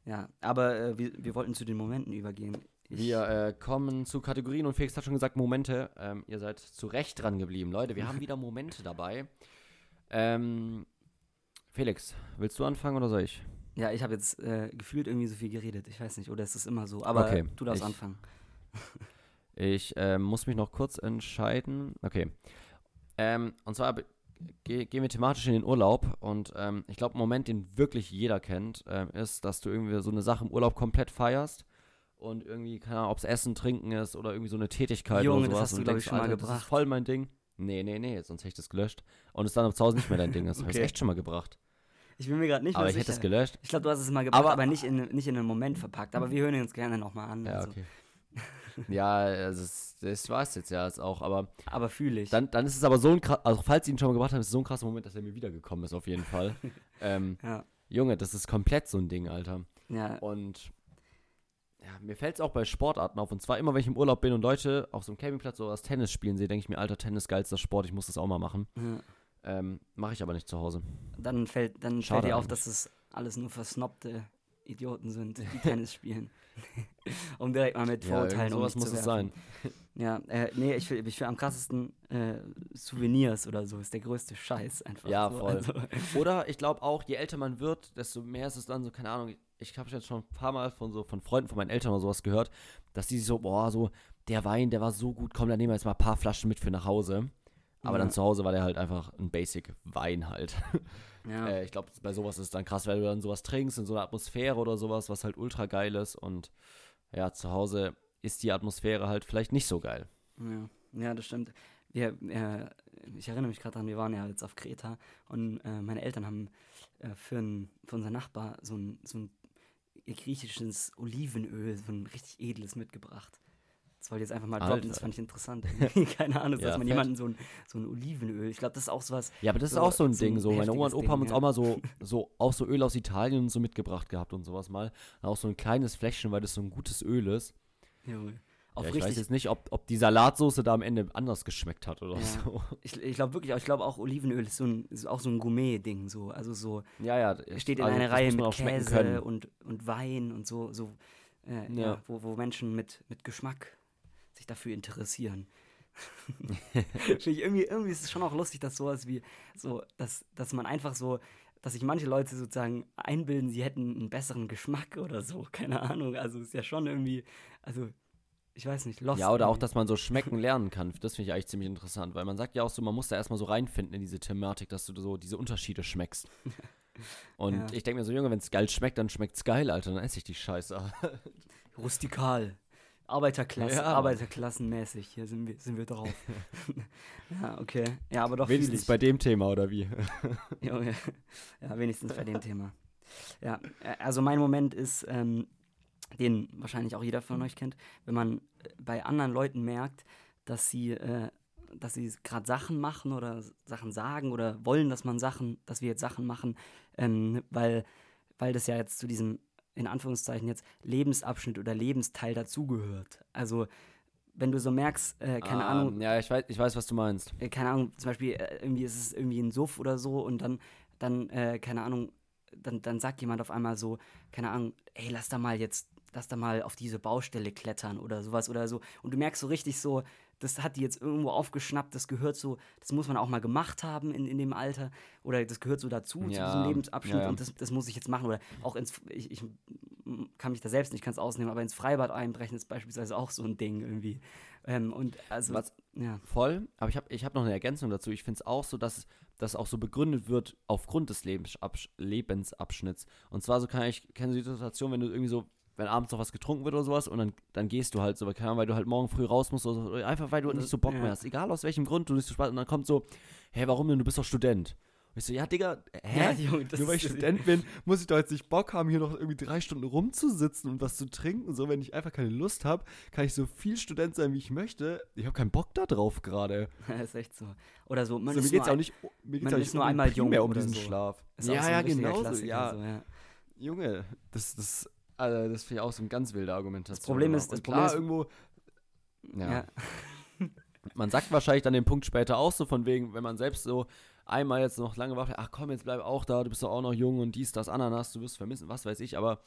Ja, aber äh, wir, wir wollten zu den Momenten übergehen. Ich, Wir äh, kommen zu Kategorien und Felix hat schon gesagt, Momente. Ähm, ihr seid zu Recht dran geblieben. Leute, wir haben wieder Momente dabei. Ähm, Felix, willst du anfangen oder soll ich? ja, ich habe jetzt äh, gefühlt irgendwie so viel geredet. Ich weiß nicht, oder ist es immer so? Aber Okay, du darfst ich- anfangen. Ich ähm, muss mich noch kurz entscheiden. Okay. Ähm, und zwar gehen wir thematisch in den Urlaub. Und ähm, ich glaube, ein Moment, den wirklich jeder kennt, ähm, ist, dass du irgendwie so eine Sache im Urlaub komplett feierst. Und irgendwie, keine Ahnung, ob es Essen, Trinken ist oder irgendwie so eine Tätigkeit Junge, oder das sowas. hast du, und glaub ich, denkst, schon mal Alter, Das gebracht. ist voll mein Ding. Nee, nee, nee, sonst hätte ich das gelöscht. Und es dann zu Hause nicht mehr dein Ding ist. Habe ich Okay. echt schon mal gebracht. Ich bin mir gerade nicht Aber mehr ich hätte es sicher. gelöscht. Ich glaube, du hast es mal gebracht, aber, Aber- nicht, in, nicht in einen Moment verpackt. Aber wir hören uns gerne nochmal an. Ja, also. okay. Ja, also das, das war es jetzt ja jetzt auch. Aber Aber fühle ich. Dann, dann ist es aber so ein krass, also falls ihr ihn schon mal gebracht habt, ist es so ein krasser Moment, dass er mir wiedergekommen ist, auf jeden Fall. ähm, ja, Junge, das ist komplett so ein Ding, Alter. ja. Und ja, mir fällt es auch bei Sportarten auf. Und zwar immer, wenn ich im Urlaub bin und Leute auf so einem Campingplatz oder das Tennis spielen sehe, denke ich mir, alter, Tennis geilster Sport, ich muss das auch mal machen. Ja. Ähm, Mache ich aber nicht zu Hause. Dann fällt, dann Schade fällt dir auf, dass es alles nur versnobte Idioten sind, die Tennis spielen. um direkt mal mit Ja, Vorurteilen um sowas mich muss zu es sein. Ja, äh, nee, ich finde ich find am krassesten äh, Souvenirs oder so ist der größte Scheiß einfach. Ja, so. voll. Also, Oder ich glaube auch, je älter man wird, desto mehr ist es dann so, keine Ahnung, ich habe jetzt schon ein paar Mal von so von Freunden von meinen Eltern oder sowas gehört, dass die sich so, boah, so, der Wein, der war so gut, komm, dann nehmen wir jetzt mal ein paar Flaschen mit für nach Hause. Aber Ja. dann zu Hause war der halt einfach ein Basic Wein halt. ja. Äh, ich glaube, bei sowas ist es dann krass, weil du dann sowas trinkst in so einer Atmosphäre oder sowas, was halt ultra geil ist. Und ja, zu Hause ist die Atmosphäre halt vielleicht nicht so geil. Ja, ja das stimmt. Wir, äh, ich erinnere mich gerade dran, wir waren ja jetzt auf Kreta und äh, meine Eltern haben äh, für, ein, für unseren Nachbar so ein, so ein griechisches Olivenöl, so ein richtig edles mitgebracht. Das wollte ich jetzt einfach mal droppen, das fand ich interessant. Keine Ahnung, Ja, dass man fett. jemanden so ein, so ein Olivenöl, ich glaube, das ist auch sowas, Ja, aber das ist So- auch so ein so Ding. So, meine Oma und Opa haben Ding, uns ja. auch mal so, so auch so Öl aus Italien und so mitgebracht gehabt und sowas mal. Auch so ein kleines Fläschchen, weil das so ein gutes Öl ist. Junge, Ja, ich weiß jetzt nicht, ob, ob die Salatsoße da am Ende anders geschmeckt hat oder Ja. so. ich, ich glaube wirklich, ich glaube auch Olivenöl ist, so ein, ist auch so ein Gourmet-Ding, so, also so, Ja, ja. steht in also einer Reihe mit Käse und, und Wein und so, so äh, ja. Ja. wo, wo Menschen mit, mit Geschmack sich dafür interessieren. Finde ich irgendwie, irgendwie ist es schon auch lustig, dass sowas wie, so, dass, dass man einfach so, dass sich manche Leute sozusagen einbilden, sie hätten einen besseren Geschmack oder so, keine Ahnung. Also ist ja schon irgendwie, also ich weiß nicht, lost. Ja, oder auch, dass man so schmecken lernen kann. Das finde ich eigentlich ziemlich interessant, weil man sagt ja auch so, man muss da erstmal so reinfinden in diese Thematik, dass du so diese Unterschiede schmeckst. Und Ja. ich denke mir so, Junge, wenn es geil schmeckt, dann schmeckt es geil, Alter, dann esse ich die Scheiße. Rustikal. Arbeiterklasse, Ja. Arbeiterklassenmäßig. Hier sind wir, sind wir drauf. ja, okay. Ja, aber doch Wenigstens ich. bei dem Thema, oder wie? Junge. Ja, wenigstens bei dem Thema. Ja, äh, also mein Moment ist, ähm, den wahrscheinlich auch jeder von euch kennt, wenn man äh, bei anderen Leuten merkt, dass sie, äh, dass sie gerade Sachen machen oder Sachen sagen oder wollen, dass man Sachen, dass wir jetzt Sachen machen, ähm, weil, weil das ja jetzt zu diesem, in Anführungszeichen jetzt, Lebensabschnitt oder Lebensteil dazugehört. Also wenn du so merkst, äh, keine Ah, Ahnung, Ja, ich weiß, ich weiß, was du meinst. äh, keine Ahnung, zum Beispiel, äh, irgendwie ist es irgendwie ein Suff oder so und dann, dann, äh, keine Ahnung, dann, dann sagt jemand auf einmal so, keine Ahnung, ey, lass da mal jetzt, lass da mal auf diese Baustelle klettern oder sowas oder so. Und du merkst so richtig so, das hat die jetzt irgendwo aufgeschnappt, das gehört so, das muss man auch mal gemacht haben in, in dem Alter oder das gehört so dazu, zu Ja, diesem Lebensabschnitt ja, und das, das muss ich jetzt machen oder auch ins, ich, ich kann mich da selbst nicht ganz ausnehmen, aber ins Freibad einbrechen ist beispielsweise auch so ein Ding irgendwie. Ähm, und also, Was- ja. Voll, aber ich habe ich hab noch eine Ergänzung dazu. Ich finde es auch so, dass das auch so begründet wird aufgrund des Lebensabsch Lebensabschnitts. Und zwar so kann ich, kenne die Situation, wenn du irgendwie so, wenn abends noch was getrunken wird oder sowas und dann, dann gehst du halt so, weil, du halt morgen früh raus musst oder, so, einfach weil du nicht so Bock Ja. mehr hast. Egal aus welchem Grund du nicht so Spaß und dann kommt so, hä, warum denn, du bist doch Student. Und ich so, ja, Digga, hä? Ja, Junge, das Nur weil ich ist- Student bin, muss ich doch jetzt nicht Bock haben, hier noch irgendwie drei Stunden rumzusitzen und was zu trinken. So, wenn ich einfach keine Lust habe, kann ich so viel Student sein, wie ich möchte. Ich habe keinen Bock da drauf gerade. Ja, ist echt so. Oder so, man So, mir ist geht's nur auch nicht, mir geht's man auch ist nicht nur um- einmal jung primär um diesen so. Schlaf. Ist ja, so ja, genau so, ja. Ja. Junge, das, das, also das finde ich auch so eine ganz wilde Argumentation. Das Problem ist- das Und Problem klar, ist- irgendwo, ja. Ja. Man sagt wahrscheinlich dann den Punkt später auch so, von wegen, wenn man selbst so einmal jetzt noch lange wach, ach komm, jetzt bleib auch da, du bist doch auch noch jung und dies, das, Ananas, du wirst vermissen, was weiß ich, aber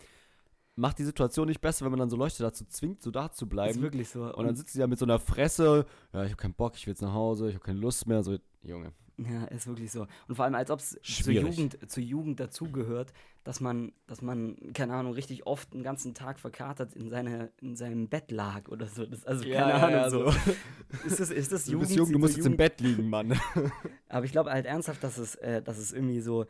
macht die Situation nicht besser, wenn man dann so Leute dazu zwingt, so da zu Ist bleiben. wirklich so. Und dann sitzt sie da mit so einer Fresse, ja, ich habe keinen Bock, ich will jetzt nach Hause, ich habe keine Lust mehr, so, Junge. Ja, ist wirklich so. Und vor allem, als ob es zur. Jugend, zur Jugend dazugehört, dass man, dass man, keine Ahnung, richtig oft den ganzen Tag verkatert in, seine, in seinem Bett lag oder so. Das, also, keine Ahnung, so. Ist das, ist das Du Jugend? jung, du musst jetzt im Jugend- Bett liegen, Mann. Aber ich glaube halt ernsthaft, dass es, äh, dass es irgendwie so,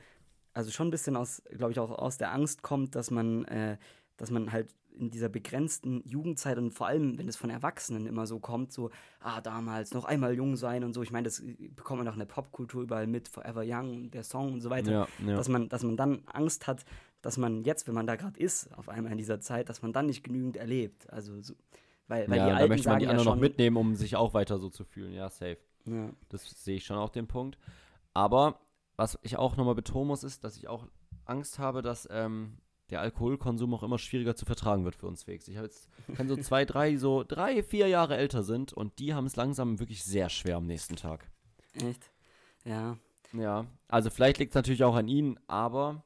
also schon ein bisschen aus, glaube ich, auch aus der Angst kommt, dass man, äh, dass man halt in dieser begrenzten Jugendzeit und vor allem, wenn es von Erwachsenen immer so kommt, so, ah, damals noch einmal jung sein und so, ich meine, das äh, bekommt man auch in der Popkultur überall mit, Forever Young, der Song und so weiter, Ja, ja. dass man, dass man dann Angst hat, dass man jetzt, wenn man da gerade ist, auf einmal in dieser Zeit, dass man dann nicht genügend erlebt. Also, so, weil, weil ja, die da Alten möchte man die ja anderen noch schon, mitnehmen, um sich auch weiter so zu fühlen. Ja, safe. ja, Das sehe ich schon auch den Punkt. Aber was ich auch nochmal betonen muss, ist, dass ich auch Angst habe, dass, ähm, der Alkoholkonsum auch immer schwieriger zu vertragen wird für uns Felix. Ich habe jetzt kenne so zwei, drei, so drei, vier Jahre älter sind und die haben es langsam wirklich sehr schwer am nächsten Tag. Echt? Ja. Ja, also vielleicht liegt es natürlich auch an ihnen, aber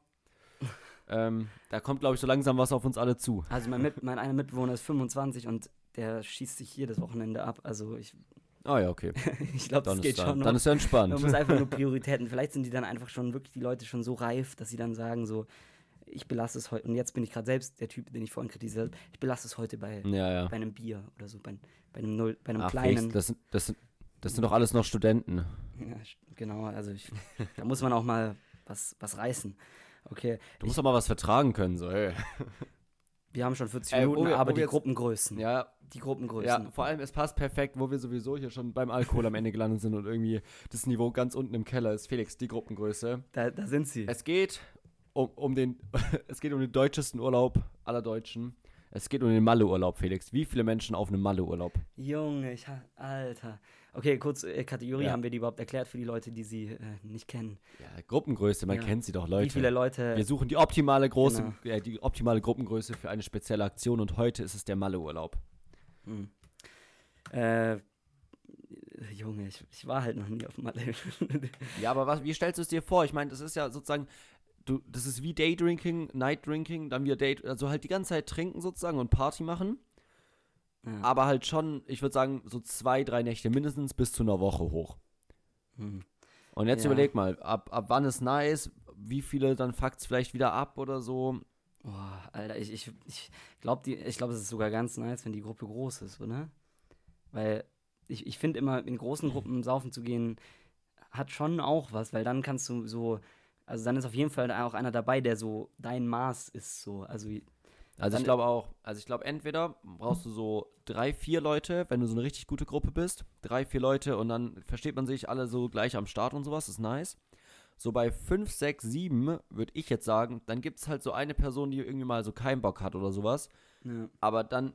ähm, da kommt, glaube ich, so langsam was auf uns alle zu. Also mein, Mit mein einer Mitbewohner ist 25 und der schießt sich jedes Wochenende ab. Also ich, Ah ja, okay. ich glaube, das Dann geht ist, da, schon. dann noch. ist ja entspannt. Man muss einfach nur Prioritäten. Vielleicht sind die dann einfach schon wirklich die Leute schon so reif, dass sie dann sagen so, ich belasse es heute. Und jetzt bin ich gerade selbst der Typ, den ich vorhin kritisiert habe. Ich belasse es heute bei, ja, ja. bei einem Bier oder so, bei, bei einem, Null, bei einem Ach, kleinen. Das, sind- das, das sind doch alles noch Studenten. Ja, genau, also ich, da muss man auch mal was, was reißen. Okay, Du musst doch mal was vertragen können, so, ey. wir haben schon 40 Äh, Minuten, wir- aber die jetzt- Gruppengrößen. Ja, Die Gruppengrößen. ja, vor allem, es passt perfekt, wo wir sowieso hier schon beim Alkohol am Ende gelandet sind und irgendwie das Niveau ganz unten im Keller ist. Felix, die Gruppengröße. Da, da sind sie. Es geht um, um den, es geht um den deutschesten Urlaub aller Deutschen. Es geht um den Malle-Urlaub, Felix. Wie viele Menschen auf einem Malle-Urlaub? Junge, ich Alter. Okay, kurz äh, Kategorie, Ja. haben wir die überhaupt erklärt für die Leute, die sie äh, nicht kennen? Ja, Gruppengröße, man Ja. kennt sie doch, Leute. Wie viele Leute. Wir suchen die optimale große, Genau. äh, die optimale Gruppengröße für eine spezielle Aktion und heute ist es der Malle-Urlaub. Hm. Äh, Junge, ich, ich war halt noch nie auf Malle. Ja, aber was, wie stellst du es dir vor? Ich meine, das ist ja sozusagen, du, das ist wie Daydrinking, Night-Drinking, dann wieder Date, also halt die ganze Zeit trinken sozusagen und Party machen, ja. aber halt schon, ich würde sagen, so zwei, drei Nächte mindestens bis zu einer Woche hoch. hm. Und jetzt Ja. überleg mal, ab, ab wann ist nice, wie viele dann fuckt's vielleicht wieder ab oder so. Boah, Alter, ich, ich, ich glaube, glaub, es ist sogar ganz nice, wenn die Gruppe groß ist, oder? Weil ich, ich finde immer, in großen Gruppen saufen zu gehen, hat schon auch was, weil dann kannst du so, also dann ist auf jeden Fall auch einer dabei, der so dein Maß ist, so. Also, Also ich glaube auch, also ich glaube entweder brauchst du so drei, vier Leute, wenn du so eine richtig gute Gruppe bist, drei, vier Leute und dann versteht man sich alle so gleich am Start und sowas, ist nice. So bei fünf, sechs, sieben würde ich jetzt sagen, dann gibt es halt so eine Person, die irgendwie mal so keinen Bock hat oder sowas, ja. aber dann,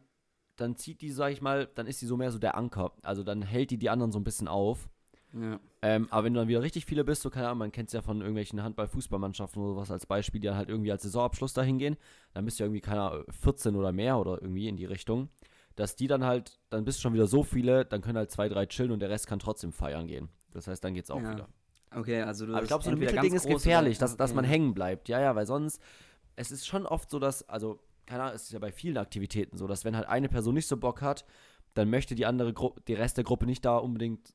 dann zieht die, sag ich mal, dann ist die so mehr so der Anker, also dann hält die die anderen so ein bisschen auf. Ja. Ähm, aber wenn du dann wieder richtig viele bist, so keine Ahnung, man kennt es ja von irgendwelchen Handball-Fußballmannschaften oder sowas als Beispiel, die dann halt irgendwie als Saisonabschluss dahin gehen, dann bist du irgendwie, keine Ahnung, 14 oder mehr oder irgendwie in die Richtung, dass die dann halt, dann bist du schon wieder so viele, dann können halt zwei, drei chillen und der Rest kann trotzdem feiern gehen. Das heißt, dann geht's auch Ja. wieder. Okay, also du Aber ich glaube, so ein Mittelding ist gefährlich, dass, dass man okay. hängen bleibt. Ja, ja, weil sonst, es ist schon oft so, dass, also, keine Ahnung, es ist ja bei vielen Aktivitäten so, dass wenn halt eine Person nicht so Bock hat, dann möchte die andere Gruppe, die Rest der Gruppe nicht da unbedingt,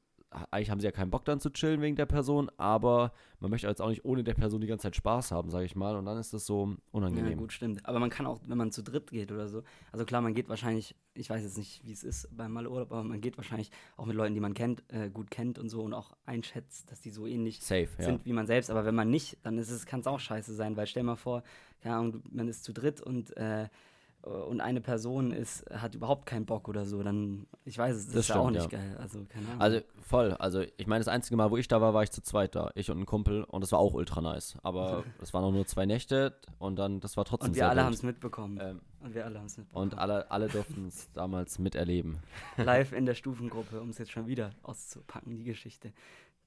eigentlich haben sie ja keinen Bock dann zu chillen wegen der Person, aber man möchte jetzt auch nicht ohne der Person die ganze Zeit Spaß haben, sage ich mal, und dann ist das so Ja, unangenehm. gut, stimmt. Aber man kann auch, wenn man zu dritt geht oder so, also klar, man geht wahrscheinlich, ich weiß jetzt nicht, wie es ist beim Malurlaub, aber man geht wahrscheinlich auch mit Leuten, die man kennt, äh, gut kennt und so und auch einschätzt, dass die so ähnlich Safe, ja. sind wie man selbst. Aber wenn man nicht, dann ist es, kann es auch scheiße sein, weil stell mal vor, ja, und man ist zu dritt und äh, und eine Person ist, hat überhaupt keinen Bock oder so, dann, ich weiß es, das, Das ist ja auch stimmt, nicht ja. geil. Also, keine Ahnung. Also voll, also ich meine, das einzige Mal, wo ich da war, war ich zu zweit da, ich und ein Kumpel, und das war auch ultra nice. Aber es waren auch nur zwei Nächte und dann, das war trotzdem und wir alle haben es mitbekommen. Ähm, und wir alle haben es mitbekommen. und alle, alle durften es damals miterleben. live in der Stufengruppe, um es jetzt schon wieder auszupacken, die Geschichte.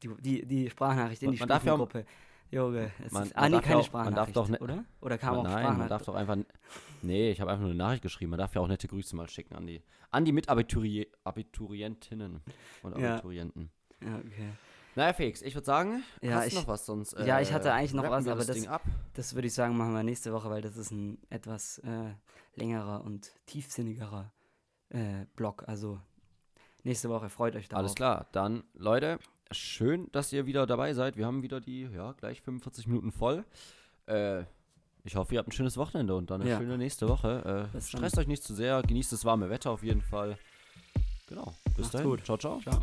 Die, die, die Sprachnachricht in die Man darf ja auch- Stufengruppe. Junge, es Man- ist, ah, nee, keine auch- man darf Sprachnachricht, doch ne- oder? Oder kam Man, auch nein, man darf doch einfach. Nee, ich habe einfach nur eine Nachricht geschrieben. Man darf ja auch nette Grüße mal schicken an die, an die Mitabituri Abiturientinnen und Ja. Abiturienten. Ja, okay. Naja, Felix, ich würde sagen, Ja, hast ich- noch was sonst? ja, ich hatte eigentlich noch was, aber das- ab. Das würde ich sagen, machen wir nächste Woche, weil das ist ein etwas äh, längerer und tiefsinnigerer äh, Block. Also nächste Woche, freut euch darauf. Alles klar, dann Leute, schön, dass ihr wieder dabei seid. Wir haben wieder die, ja, gleich 45 Minuten voll. Äh, ich hoffe, ihr habt ein schönes Wochenende und dann eine Ja. schöne nächste Woche. Äh, stresst euch nicht zu sehr, genießt das warme Wetter auf jeden Fall. Genau, bis Macht's dahin. gut. Ciao, ciao. Ciao.